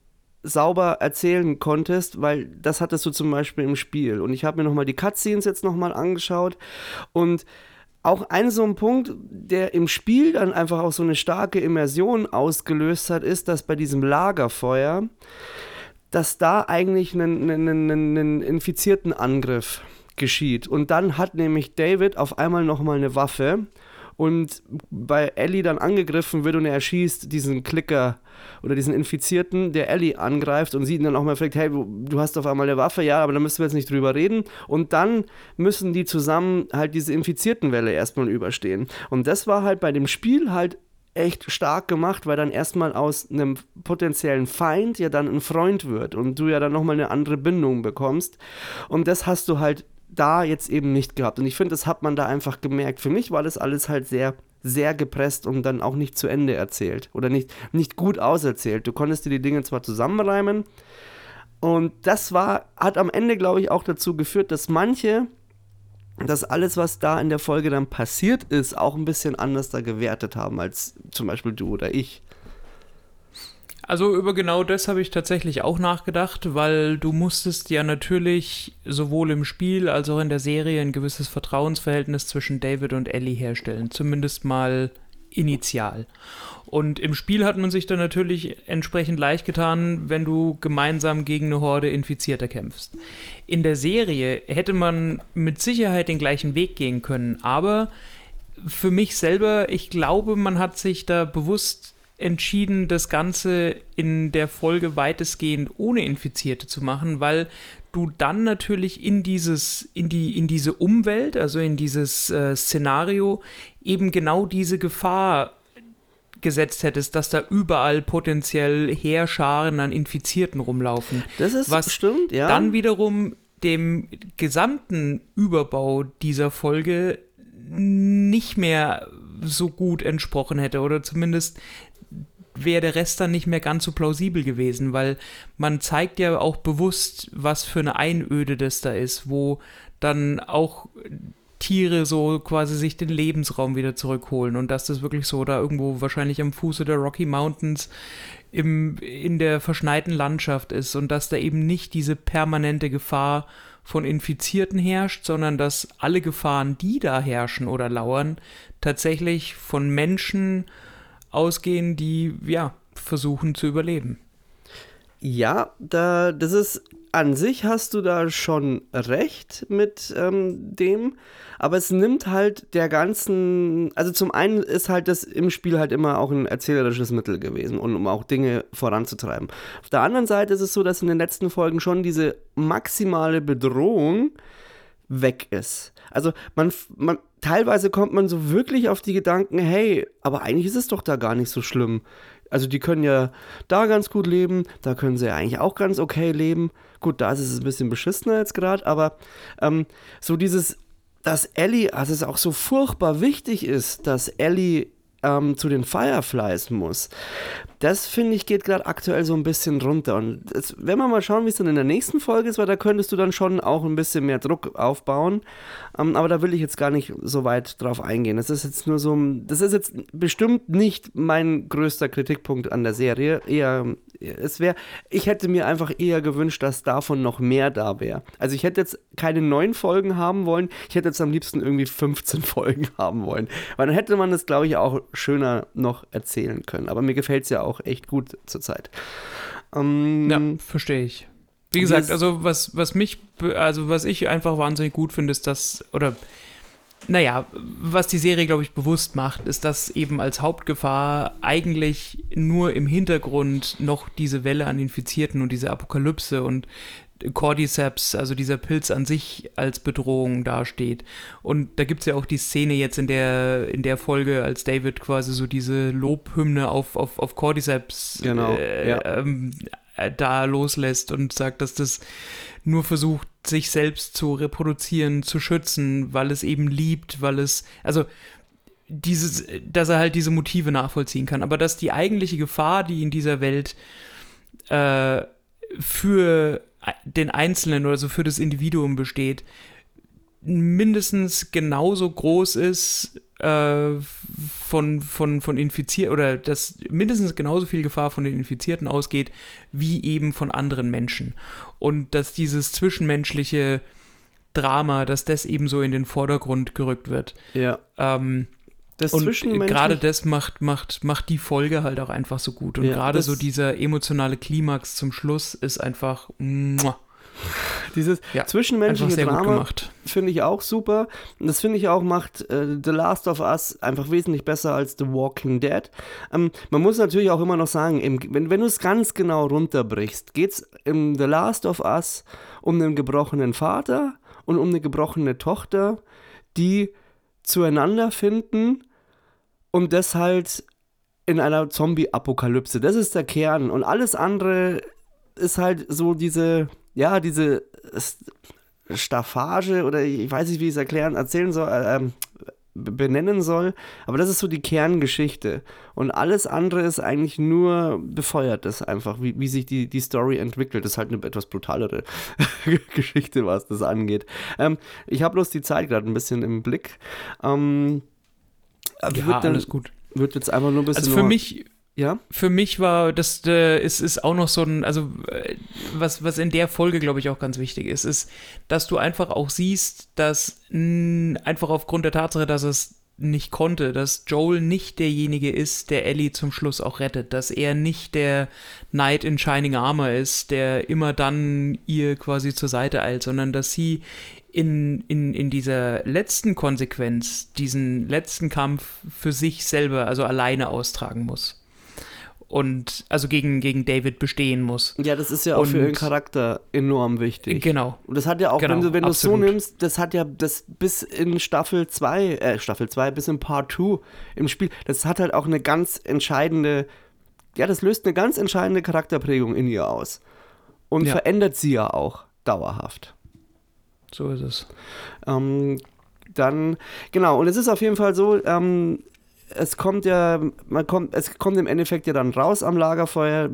sauber erzählen konntest, weil das hattest du zum Beispiel im Spiel. Und ich habe mir nochmal die Cutscenes jetzt nochmal angeschaut und auch ein so ein Punkt, der im Spiel dann einfach auch so eine starke Immersion ausgelöst hat, ist, dass bei diesem Lagerfeuer, dass da eigentlich einen, einen, einen, infizierten Angriff geschieht. Und dann hat nämlich David auf einmal nochmal eine Waffe und bei Ellie dann angegriffen wird und er erschießt diesen Klicker oder diesen Infizierten, der Ellie angreift und sie ihn dann auch mal fragt, hey, du hast auf einmal eine Waffe, ja, aber da müssen wir jetzt nicht drüber reden. Und dann müssen die zusammen halt diese Infiziertenwelle erstmal überstehen. Und das war halt bei dem Spiel halt echt stark gemacht, weil dann erstmal aus einem potenziellen Feind ja dann ein Freund wird und du ja dann nochmal eine andere Bindung bekommst. Und das hast du halt da jetzt eben nicht gehabt. Und ich finde, das hat man da einfach gemerkt. Für mich war das alles halt sehr sehr gepresst und dann auch nicht zu Ende erzählt oder nicht, nicht gut auserzählt. Du konntest dir die Dinge zwar zusammenreimen und das war, hat am Ende, glaube ich, auch dazu geführt, dass manche dass alles, was da in der Folge dann passiert ist, auch ein bisschen anders da gewertet haben als zum Beispiel du oder ich. Also über genau das habe ich tatsächlich auch nachgedacht, weil du musstest ja natürlich sowohl im Spiel als auch in der Serie ein gewisses Vertrauensverhältnis zwischen David und Ellie herstellen, zumindest mal initial. Und im Spiel hat man sich dann natürlich entsprechend leicht getan, wenn du gemeinsam gegen eine Horde Infizierter kämpfst. In der Serie hätte man mit Sicherheit den gleichen Weg gehen können, aber für mich selber, ich glaube, man hat sich da bewusst entschieden, das Ganze in der Folge weitestgehend ohne Infizierte zu machen, weil du dann natürlich in dieses, in die, in diese Umwelt, also in dieses äh, Szenario, eben genau diese Gefahr gesetzt hättest, dass da überall potenziell Heerscharen an Infizierten rumlaufen. Das ist was stimmt, ja. Dann wiederum dem gesamten Überbau dieser Folge nicht mehr so gut entsprochen hätte oder zumindest wäre der Rest dann nicht mehr ganz so plausibel gewesen, weil man zeigt ja auch bewusst, was für eine Einöde das da ist, wo dann auch Tiere so quasi sich den Lebensraum wieder zurückholen und dass das wirklich so da irgendwo wahrscheinlich am Fuße der Rocky Mountains im, in der verschneiten Landschaft ist und dass da eben nicht diese permanente Gefahr von Infizierten herrscht, sondern dass alle Gefahren, die da herrschen oder lauern, tatsächlich von Menschen ausgehen, die ja versuchen zu überleben. Ja, da, das ist an sich hast du da schon recht mit ähm, dem, aber es nimmt halt der ganzen, also zum einen ist halt das im Spiel halt immer auch ein erzählerisches Mittel gewesen und um auch Dinge voranzutreiben. Auf der anderen Seite ist es so, dass in den letzten Folgen schon diese maximale Bedrohung weg ist. Also man, man teilweise kommt man so wirklich auf die Gedanken, hey, aber eigentlich ist es doch da gar nicht so schlimm. Also die können ja da ganz gut leben, da können sie ja eigentlich auch ganz okay leben. Gut, da ist es ein bisschen beschissener jetzt gerade, aber ähm, so dieses, dass Ellie, also es auch so furchtbar wichtig ist, dass Ellie ähm, zu den Fireflies muss. Das finde ich geht gerade aktuell so ein bisschen runter. Und das, wenn wir mal schauen, wie es dann in der nächsten Folge ist, weil da könntest du dann schon auch ein bisschen mehr Druck aufbauen. Ähm, aber da will ich jetzt gar nicht so weit drauf eingehen. Das ist jetzt nur so, das ist jetzt bestimmt nicht mein größter Kritikpunkt an der Serie. Eher, es wäre, ich hätte mir einfach eher gewünscht, dass davon noch mehr da wäre. Also ich hätte jetzt keine neun Folgen haben wollen. Ich hätte jetzt am liebsten irgendwie 15 Folgen haben wollen. Weil dann hätte man das, glaube ich, auch schöner noch erzählen können. Aber mir gefällt es ja auch echt gut zurzeit. Ähm, ja, verstehe ich. Wie gesagt, also was, was mich, also was ich einfach wahnsinnig gut finde, ist dass, oder naja, was die Serie, glaube ich, bewusst macht, ist, dass eben als Hauptgefahr eigentlich nur im Hintergrund noch diese Welle an Infizierten und diese Apokalypse und Cordyceps, also dieser Pilz an sich als Bedrohung dasteht. Und da gibt es ja auch die Szene jetzt in der, in der Folge, als David quasi so diese Lobhymne auf, auf, auf Cordyceps genau, äh, ja. ähm, äh, da loslässt und sagt, dass das nur versucht, sich selbst zu reproduzieren, zu schützen, weil es eben liebt, weil es, also dieses, dass er halt diese Motive nachvollziehen kann. Aber dass die eigentliche Gefahr, die in dieser Welt äh, für den Einzelnen oder so für das Individuum besteht, mindestens genauso groß ist äh, von, von, von Infizierten oder dass mindestens genauso viel Gefahr von den Infizierten ausgeht, wie eben von anderen Menschen. Und dass dieses zwischenmenschliche Drama, dass das eben so in den Vordergrund gerückt wird. Ja. Ähm, das und gerade das macht, macht, macht die Folge halt auch einfach so gut. Und Ja, gerade so dieser emotionale Klimax zum Schluss ist einfach muah, Dieses Ja, zwischenmenschliche Drama finde ich auch super. Und das finde ich auch macht äh, The Last of Us einfach wesentlich besser als The Walking Dead. Ähm, man muss natürlich auch immer noch sagen, im, wenn, wenn du es ganz genau runterbrichst, geht es in The Last of Us um einen gebrochenen Vater und um eine gebrochene Tochter, die zueinander finden und das halt in einer Zombie-Apokalypse. Das ist der Kern. Und alles andere ist halt so diese, ja, diese St- Staffage oder ich weiß nicht, wie ich es erklären, erzählen soll, äh, ähm, benennen soll. Aber das ist so die Kerngeschichte. Und alles andere ist eigentlich nur befeuert das einfach, wie, wie sich die, die Story entwickelt. Das ist halt eine etwas brutalere Geschichte, was das angeht. Ähm, ich habe bloß die Zeit gerade ein bisschen im Blick. Ähm, ja, dann, alles gut. Wird jetzt einfach nur ein bisschen. Also für mich ja? Für mich war das, äh, ist, ist auch noch so ein, also äh, was, was in der Folge, glaube ich, auch ganz wichtig ist, ist, dass du einfach auch siehst, dass mh, einfach aufgrund der Tatsache, dass es nicht konnte, dass Joel nicht derjenige ist, der Ellie zum Schluss auch rettet, dass er nicht der Knight in Shining Armor ist, der immer dann ihr quasi zur Seite eilt, sondern dass sie in, in, in dieser letzten Konsequenz diesen letzten Kampf für sich selber, also alleine austragen muss und also gegen, gegen David bestehen muss. Ja, das ist ja auch und, für ihren Charakter enorm wichtig. Genau. Und das hat ja auch, genau, wenn du, wenn du es so nimmst, das hat ja das bis in Staffel 2, äh, Staffel 2, bis in Part 2 im Spiel, das hat halt auch eine ganz entscheidende, ja, das löst eine ganz entscheidende Charakterprägung in ihr aus. Und ja. verändert sie ja auch dauerhaft. So ist es. Ähm, dann, genau, und es ist auf jeden Fall so, ähm, es kommt ja, man kommt, es kommt im Endeffekt ja dann raus am Lagerfeuer,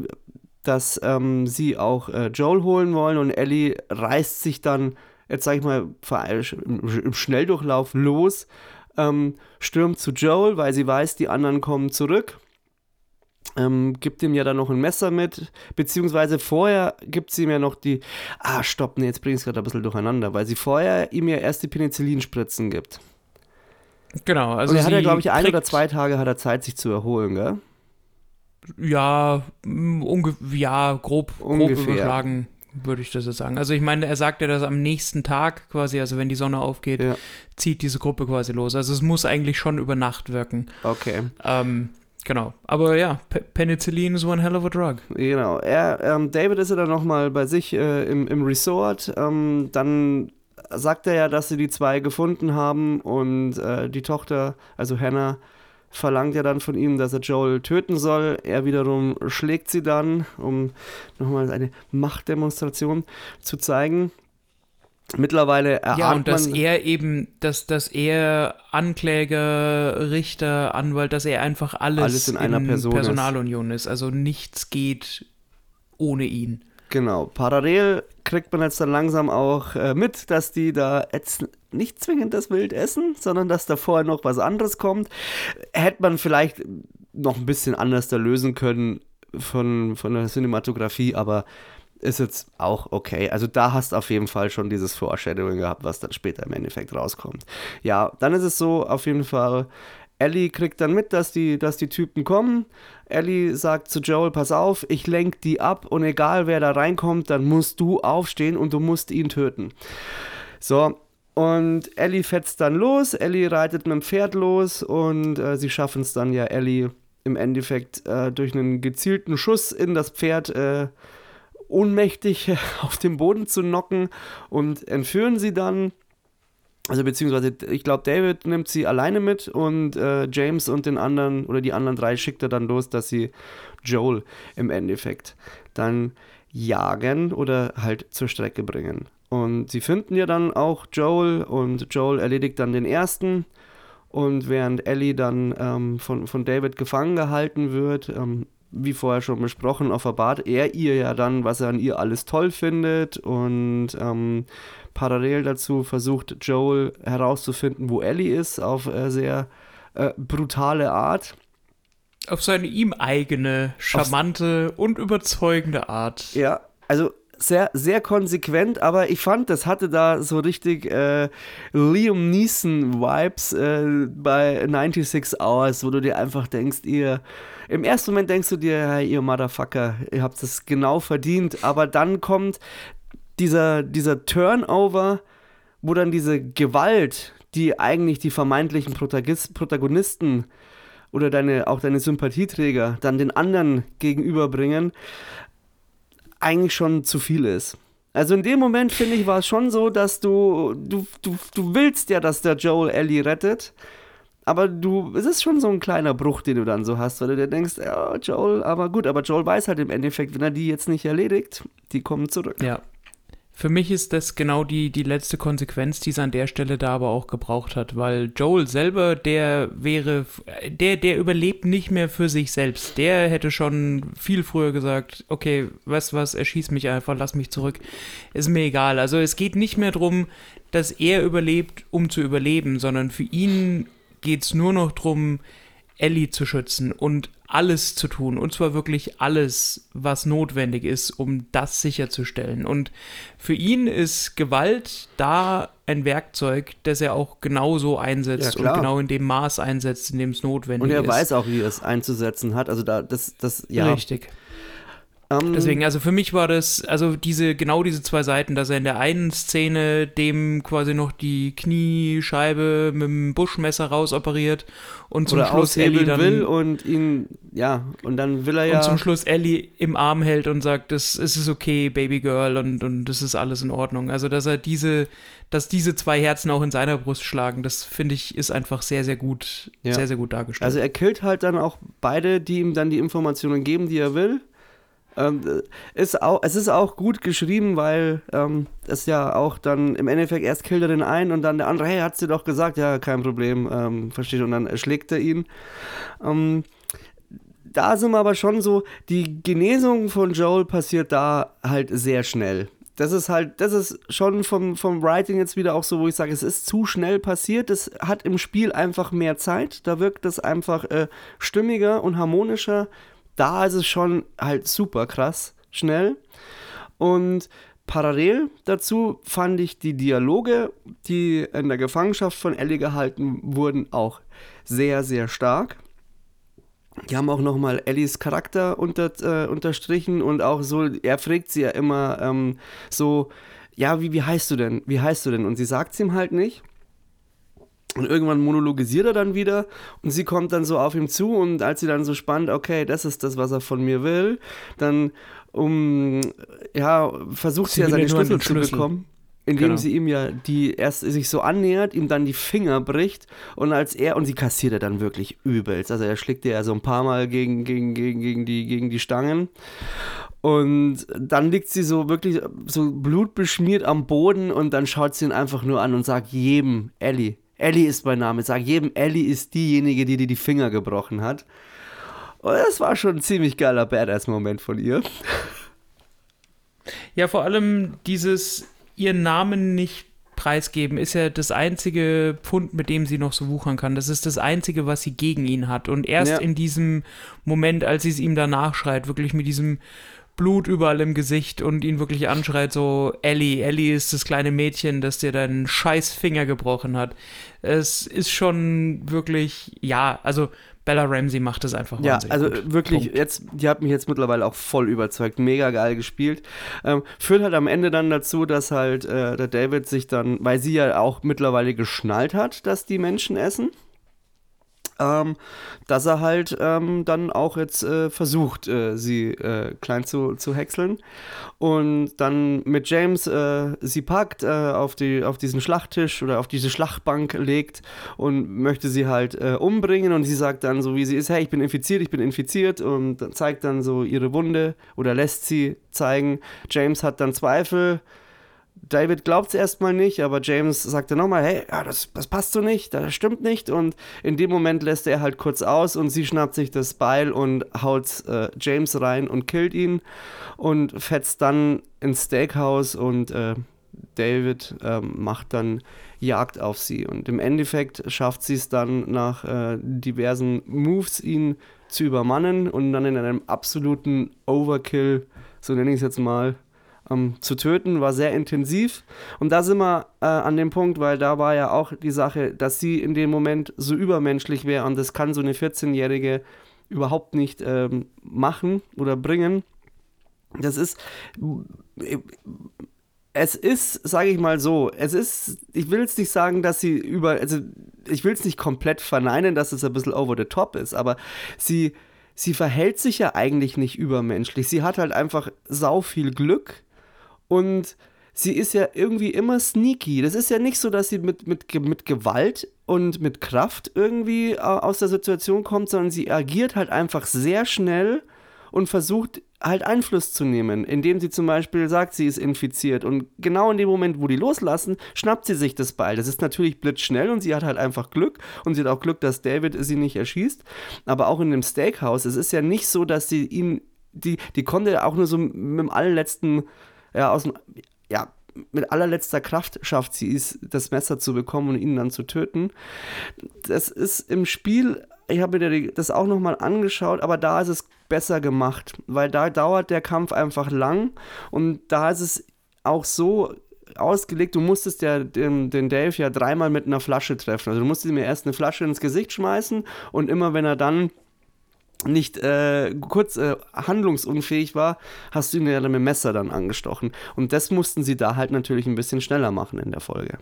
dass ähm, sie auch äh, Joel holen wollen und Ellie reißt sich dann, jetzt sag ich mal, im Schnelldurchlauf los, ähm, stürmt zu Joel, weil sie weiß, die anderen kommen zurück. Ähm, gibt ihm ja dann noch ein Messer mit, beziehungsweise vorher gibt sie ihm ja noch die. Ah, stopp, nee, jetzt bringe ich es gerade ein bisschen durcheinander, weil sie vorher ihm ja erst die Penicillinspritzen gibt. Genau, also. Und er hat ja, glaube ich, ein oder zwei Tage hat er Zeit, sich zu erholen, gell? Ja, unge ja grob, grob überschlagen, würde ich das jetzt sagen. Also ich meine, er sagt ja, dass am nächsten Tag quasi, also wenn die Sonne aufgeht, ja. zieht diese Gruppe quasi los. Also es muss eigentlich schon über Nacht wirken. Okay. Ähm, genau. Aber ja, P Penicillin ist one hell of a drug. Genau. Er, ähm, David ist ja dann nochmal bei sich äh, im, im Resort. Ähm, dann sagt er ja, dass sie die zwei gefunden haben und äh, die Tochter, also Hannah, verlangt ja dann von ihm, dass er Joel töten soll. Er wiederum schlägt sie dann, um nochmal eine Machtdemonstration zu zeigen. Mittlerweile erahnt Ja, und dass er eben, dass, dass er Ankläger, Richter, Anwalt, dass er einfach alles, alles in, in einer Person Personalunion ist. ist. Also nichts geht ohne ihn. Genau. Parallel kriegt man jetzt dann langsam auch äh, mit, dass die da jetzt nicht zwingend das Wild essen, sondern dass da vorher noch was anderes kommt. Hätte man vielleicht noch ein bisschen anders da lösen können von, von der Cinematografie, aber ist jetzt auch okay. Also da hast du auf jeden Fall schon dieses Foreshadowing gehabt, was dann später im Endeffekt rauskommt. Ja, dann ist es so, auf jeden Fall, Ellie kriegt dann mit, dass die, dass die Typen kommen. Ellie sagt zu Joel, pass auf, ich lenk die ab und egal wer da reinkommt, dann musst du aufstehen und du musst ihn töten. So, und Ellie fetzt dann los, Ellie reitet mit dem Pferd los und äh, sie schaffen es dann ja, Ellie im Endeffekt äh, durch einen gezielten Schuss in das Pferd äh, ohnmächtig auf den Boden zu knocken und entführen sie dann. Also beziehungsweise, ich glaube, David nimmt sie alleine mit und äh, James und den anderen oder die anderen drei schickt er dann los, dass sie Joel im Endeffekt dann jagen oder halt zur Strecke bringen. Und sie finden ja dann auch Joel und Joel erledigt dann den ersten. Und während Ellie dann ähm, von, von David gefangen gehalten wird, ähm, wie vorher schon besprochen, offenbart er ihr ja dann, was er an ihr alles toll findet und ähm, parallel dazu versucht Joel herauszufinden, wo Ellie ist, auf äh, sehr äh, brutale Art. Auf seine ihm eigene, charmante Aufs und überzeugende Art. Ja, also sehr, sehr konsequent, aber ich fand, das hatte da so richtig äh, Liam Neeson-Vibes äh, bei 96 Hours, wo du dir einfach denkst, ihr, im ersten Moment denkst du dir, hey, ihr Motherfucker, ihr habt das genau verdient, aber dann kommt dieser, dieser Turnover, wo dann diese Gewalt, die eigentlich die vermeintlichen Protagonisten oder deine, auch deine Sympathieträger dann den anderen gegenüberbringen, eigentlich schon zu viel ist. Also in dem Moment, finde ich, war es schon so, dass du, du, du, du willst ja, dass der Joel Ellie rettet, aber du, es ist schon so ein kleiner Bruch, den du dann so hast, weil du dir denkst, ja, Joel, aber gut, aber Joel weiß halt im Endeffekt, wenn er die jetzt nicht erledigt, die kommen zurück. Ja. Für mich ist das genau die, die letzte Konsequenz, die es an der Stelle da aber auch gebraucht hat, weil Joel selber, der wäre, der, der überlebt nicht mehr für sich selbst. Der hätte schon viel früher gesagt, okay, du was, erschieß mich einfach, lass mich zurück. Ist mir egal. Also es geht nicht mehr darum, dass er überlebt, um zu überleben, sondern für ihn geht es nur noch darum, Ellie zu schützen und alles zu tun. Und zwar wirklich alles, was notwendig ist, um das sicherzustellen. Und für ihn ist Gewalt da ein Werkzeug, das er auch genauso einsetzt Ja, und genau in dem Maß einsetzt, in dem es notwendig Und er ist. weiß auch, wie er es einzusetzen hat. Also da, das, das, ja. Richtig. Ähm, Deswegen, also für mich war das, also diese, genau diese zwei Seiten, dass er in der einen Szene dem quasi noch die Kniescheibe mit dem Buschmesser rausoperiert und zum Schluss Ellie dann will und ihn, ja, und dann will er ja. und zum Schluss Ellie im Arm hält und sagt, das, es ist okay, Baby Girl, und, und das ist alles in Ordnung. Also, dass er diese, dass diese zwei Herzen auch in seiner Brust schlagen, das finde ich, ist einfach sehr, sehr gut, Ja. sehr, sehr gut dargestellt. Also er killt halt dann auch beide, die ihm dann die Informationen geben, die er will. Ähm, äh, ist auch, es ist auch gut geschrieben, weil ähm, es ja auch dann im Endeffekt erst killt er den einen und dann der andere, hey, hat's dir doch gesagt, ja, kein Problem, ähm, versteht, und dann erschlägt er ihn. Ähm, da sind wir aber schon so, die Genesung von Joel passiert da halt sehr schnell. Das ist halt, das ist schon vom, vom Writing jetzt wieder auch so, wo ich sage, es ist zu schnell passiert. Es hat im Spiel einfach mehr Zeit. Da wirkt es einfach äh, stimmiger und harmonischer. Da ist es schon halt super krass schnell. Und parallel dazu fand ich die Dialoge, die in der Gefangenschaft von Ellie gehalten wurden, auch sehr, sehr stark. Die haben auch nochmal Ellies Charakter unter, äh, unterstrichen und auch so, er fragt sie ja immer ähm, so, ja, wie, wie heißt du denn? Wie heißt du denn? Und sie sagt es ihm halt nicht. Und irgendwann monologisiert er dann wieder und sie kommt dann so auf ihm zu und als sie dann so spannt, okay, das ist das, was er von mir will, dann um, ja, versucht sie, Sie ja seine Schlüssel einen zu Schlüssel. bekommen. Indem Genau. sie ihm ja die erst sich so annähert, ihm dann die Finger bricht und als er und sie kassiert er dann wirklich übelst. Also er schlägt ihr ja so ein paar Mal gegen, gegen, gegen, gegen, die, gegen die Stangen. Und dann liegt sie so wirklich so blutbeschmiert am Boden und dann schaut sie ihn einfach nur an und sagt jedem, Ellie, Ellie ist mein Name, sag jedem, Ellie ist diejenige, die dir die Finger gebrochen hat. Und das war schon ein ziemlich geiler Badass-Moment von ihr. Ja, vor allem dieses ihren Namen nicht preisgeben ist ja das einzige Pfund, mit dem sie noch so wuchern kann. Das ist das einzige, was sie gegen ihn hat. Und erst Ja. in diesem Moment, als sie es ihm danach schreit, wirklich mit diesem Blut überall im Gesicht und ihn wirklich anschreit, so, Ellie, Ellie ist das kleine Mädchen, das dir deinen scheiß Finger gebrochen hat. Es ist schon wirklich, ja, also Bella Ramsey macht es einfach Ja, also gut. wirklich, Punkt. jetzt, die hat mich jetzt mittlerweile auch voll überzeugt. Mega geil gespielt. Ähm, führt halt am Ende dann dazu, dass halt äh, der David sich dann, weil sie ja auch mittlerweile geschnallt hat, dass die Menschen essen, ähm, dass er halt ähm, dann auch jetzt äh, versucht, äh, sie äh, klein zu, zu häckseln. Und dann mit James äh, sie packt, äh, auf, die, auf diesen Schlachttisch oder auf diese Schlachtbank legt und möchte sie halt äh, umbringen. Und sie sagt dann so, wie sie ist, hey, ich bin infiziert, ich bin infiziert. Und zeigt dann so ihre Wunde oder lässt sie zeigen. James hat dann Zweifel. David glaubt es erstmal nicht, aber James sagt dann nochmal, hey, ja, das, das passt so nicht, das stimmt nicht. Und in dem Moment lässt er halt kurz aus und sie schnappt sich das Beil und haut äh, James rein und killt ihn und fetzt dann ins Steakhouse und äh, David ähm, macht dann Jagd auf sie. Und im Endeffekt schafft sie es dann nach äh, diversen Moves, ihn zu übermannen und dann in einem absoluten Overkill, so nenne ich es jetzt mal, ähm, zu töten, war sehr intensiv. Und da sind wir äh, an dem Punkt, weil da war ja auch die Sache, dass sie in dem Moment so übermenschlich wäre und das kann so eine 14-Jährige überhaupt nicht ähm, machen oder bringen. Das ist, es ist, sage ich mal so, es ist, ich will jetzt nicht sagen, dass sie über, also ich will es nicht komplett verneinen, dass es ein bisschen over the top ist, aber sie, sie verhält sich ja eigentlich nicht übermenschlich. Sie hat halt einfach sau viel Glück und sie ist ja irgendwie immer sneaky. Das ist ja nicht so, dass sie mit, mit, mit Gewalt und mit Kraft irgendwie äh, aus der Situation kommt, sondern sie agiert halt einfach sehr schnell und versucht halt Einfluss zu nehmen, indem sie zum Beispiel sagt, sie ist infiziert. Und genau in dem Moment, wo die loslassen, schnappt sie sich das Beil. Das ist natürlich blitzschnell und sie hat halt einfach Glück. Und sie hat auch Glück, dass David sie nicht erschießt. Aber auch in dem Steakhouse, es ist ja nicht so, dass sie ihn, die, die konnte auch nur so mit dem allerletzten, ja, aus dem, ja, mit allerletzter Kraft schafft sie es, das Messer zu bekommen und ihn dann zu töten. Das ist im Spiel, ich habe mir das auch nochmal angeschaut, aber da ist es besser gemacht, weil da dauert der Kampf einfach lang und da ist es auch so ausgelegt, du musstest ja den, den Dave ja dreimal mit einer Flasche treffen. Also du musstest ihm erst eine Flasche ins Gesicht schmeißen und immer wenn er dann nicht äh, kurz äh, handlungsunfähig war, hast du ihn ja dann mit dem Messer dann angestochen. Und das mussten sie da halt natürlich ein bisschen schneller machen in der Folge.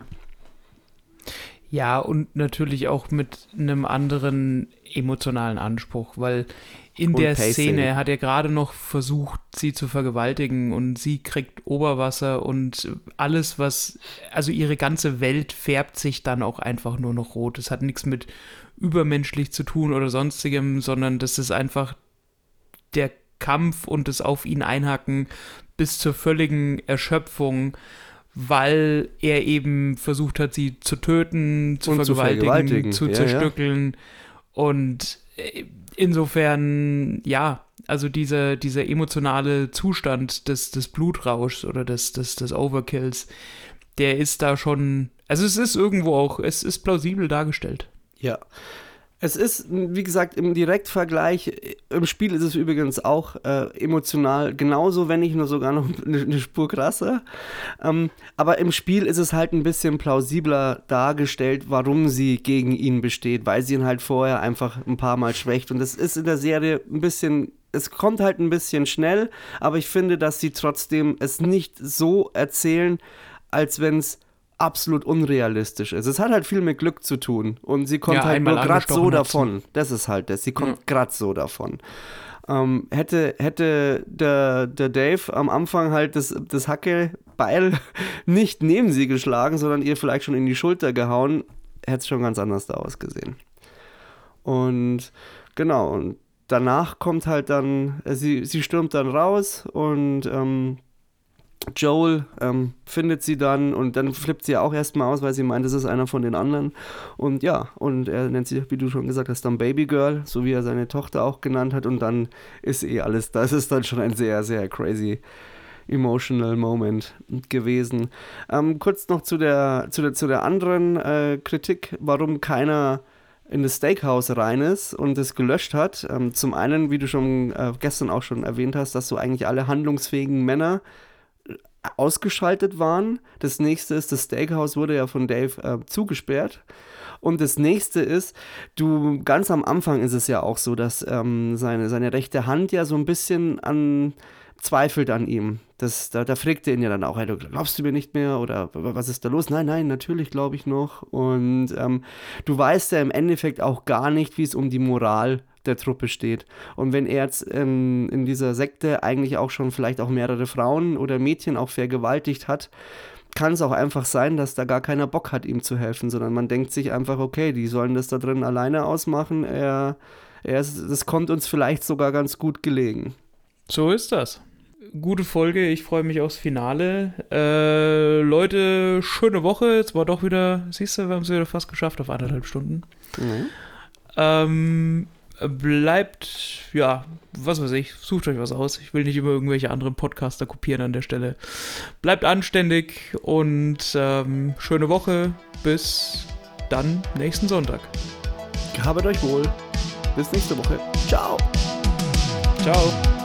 Ja, und natürlich auch mit einem anderen emotionalen Anspruch, weil in und der Pacing. Szene hat er gerade noch versucht, sie zu vergewaltigen und sie kriegt Oberwasser und alles, was, also ihre ganze Welt färbt sich dann auch einfach nur noch rot. Es hat nichts mit übermenschlich zu tun oder sonstigem, sondern das ist einfach der Kampf und das auf ihn einhacken bis zur völligen Erschöpfung, weil er eben versucht hat, sie zu töten, zu, vergewaltigen, zu, vergewaltigen, zu zerstückeln. Ja. Und insofern, ja, also dieser, dieser emotionale Zustand des, des Blutrauschs oder des, des, des Overkills, der ist da schon, also es ist irgendwo auch, es ist plausibel dargestellt. Ja. Es ist, wie gesagt, im Direktvergleich, im Spiel ist es übrigens auch äh, emotional genauso, wenn nicht nur sogar noch eine, eine Spur krasser. Ähm, aber im Spiel ist es halt ein bisschen plausibler dargestellt, warum sie gegen ihn besteht, weil sie ihn halt vorher einfach ein paar Mal schwächt. Und das ist in der Serie ein bisschen es kommt halt ein bisschen schnell, aber ich finde, dass sie trotzdem es nicht so erzählen, als wenn es absolut unrealistisch ist. Es hat halt viel mit Glück zu tun und sie kommt ja, halt nur gerade so davon. Das ist halt das. Sie kommt ja. gerade so davon. Ähm, hätte, hätte der, der Dave am Anfang halt das, das Hackebeil nicht neben sie geschlagen, sondern ihr vielleicht schon in die Schulter gehauen, hätte es schon ganz anders da ausgesehen. Und genau, und danach kommt halt dann, äh, sie, sie stürmt dann raus und ähm, Joel ähm, findet sie dann und dann flippt sie auch erstmal aus, weil sie meint, das ist einer von den anderen. Und ja, und er nennt sie, wie du schon gesagt hast, dann Baby Girl, so wie er seine Tochter auch genannt hat. Und dann ist eh alles, das ist dann schon ein sehr, sehr crazy emotional Moment gewesen. Ähm, kurz noch zu der, zu der, zu der anderen äh, Kritik, warum keiner in das Steakhouse rein ist und es gelöscht hat. Ähm, zum einen, wie du schon äh, gestern auch schon erwähnt hast, dass so eigentlich alle handlungsfähigen Männer ausgeschaltet waren. Das nächste ist, das Steakhouse wurde ja von Dave äh, zugesperrt. Und das nächste ist, du, ganz am Anfang ist es ja auch so, dass ähm, seine, seine rechte Hand ja so ein bisschen an zweifelt an ihm. Das, da, da fragt er ihn ja dann auch, hey, du glaubst du mir nicht mehr oder was ist da los? Nein, nein, natürlich glaube ich noch. Und ähm, du weißt ja im Endeffekt auch gar nicht, wie es um die Moral der Truppe steht. Und wenn er jetzt in, in dieser Sekte eigentlich auch schon vielleicht auch mehrere Frauen oder Mädchen auch vergewaltigt hat, kann es auch einfach sein, dass da gar keiner Bock hat, ihm zu helfen, sondern man denkt sich einfach, okay, die sollen das da drin alleine ausmachen. Er, er ist, das kommt uns vielleicht sogar ganz gut gelegen. So ist das. Gute Folge, ich freue mich aufs Finale. Äh, Leute, schöne Woche. Jetzt war doch wieder, siehst du, wir haben es wieder fast geschafft auf anderthalb Stunden. Mhm. Ähm, bleibt, ja, was weiß ich, sucht euch was aus. Ich will nicht über irgendwelche anderen Podcaster kopieren an der Stelle. Bleibt anständig und ähm, schöne Woche. Bis dann nächsten Sonntag. Habet euch wohl. Bis nächste Woche. Ciao. Ciao.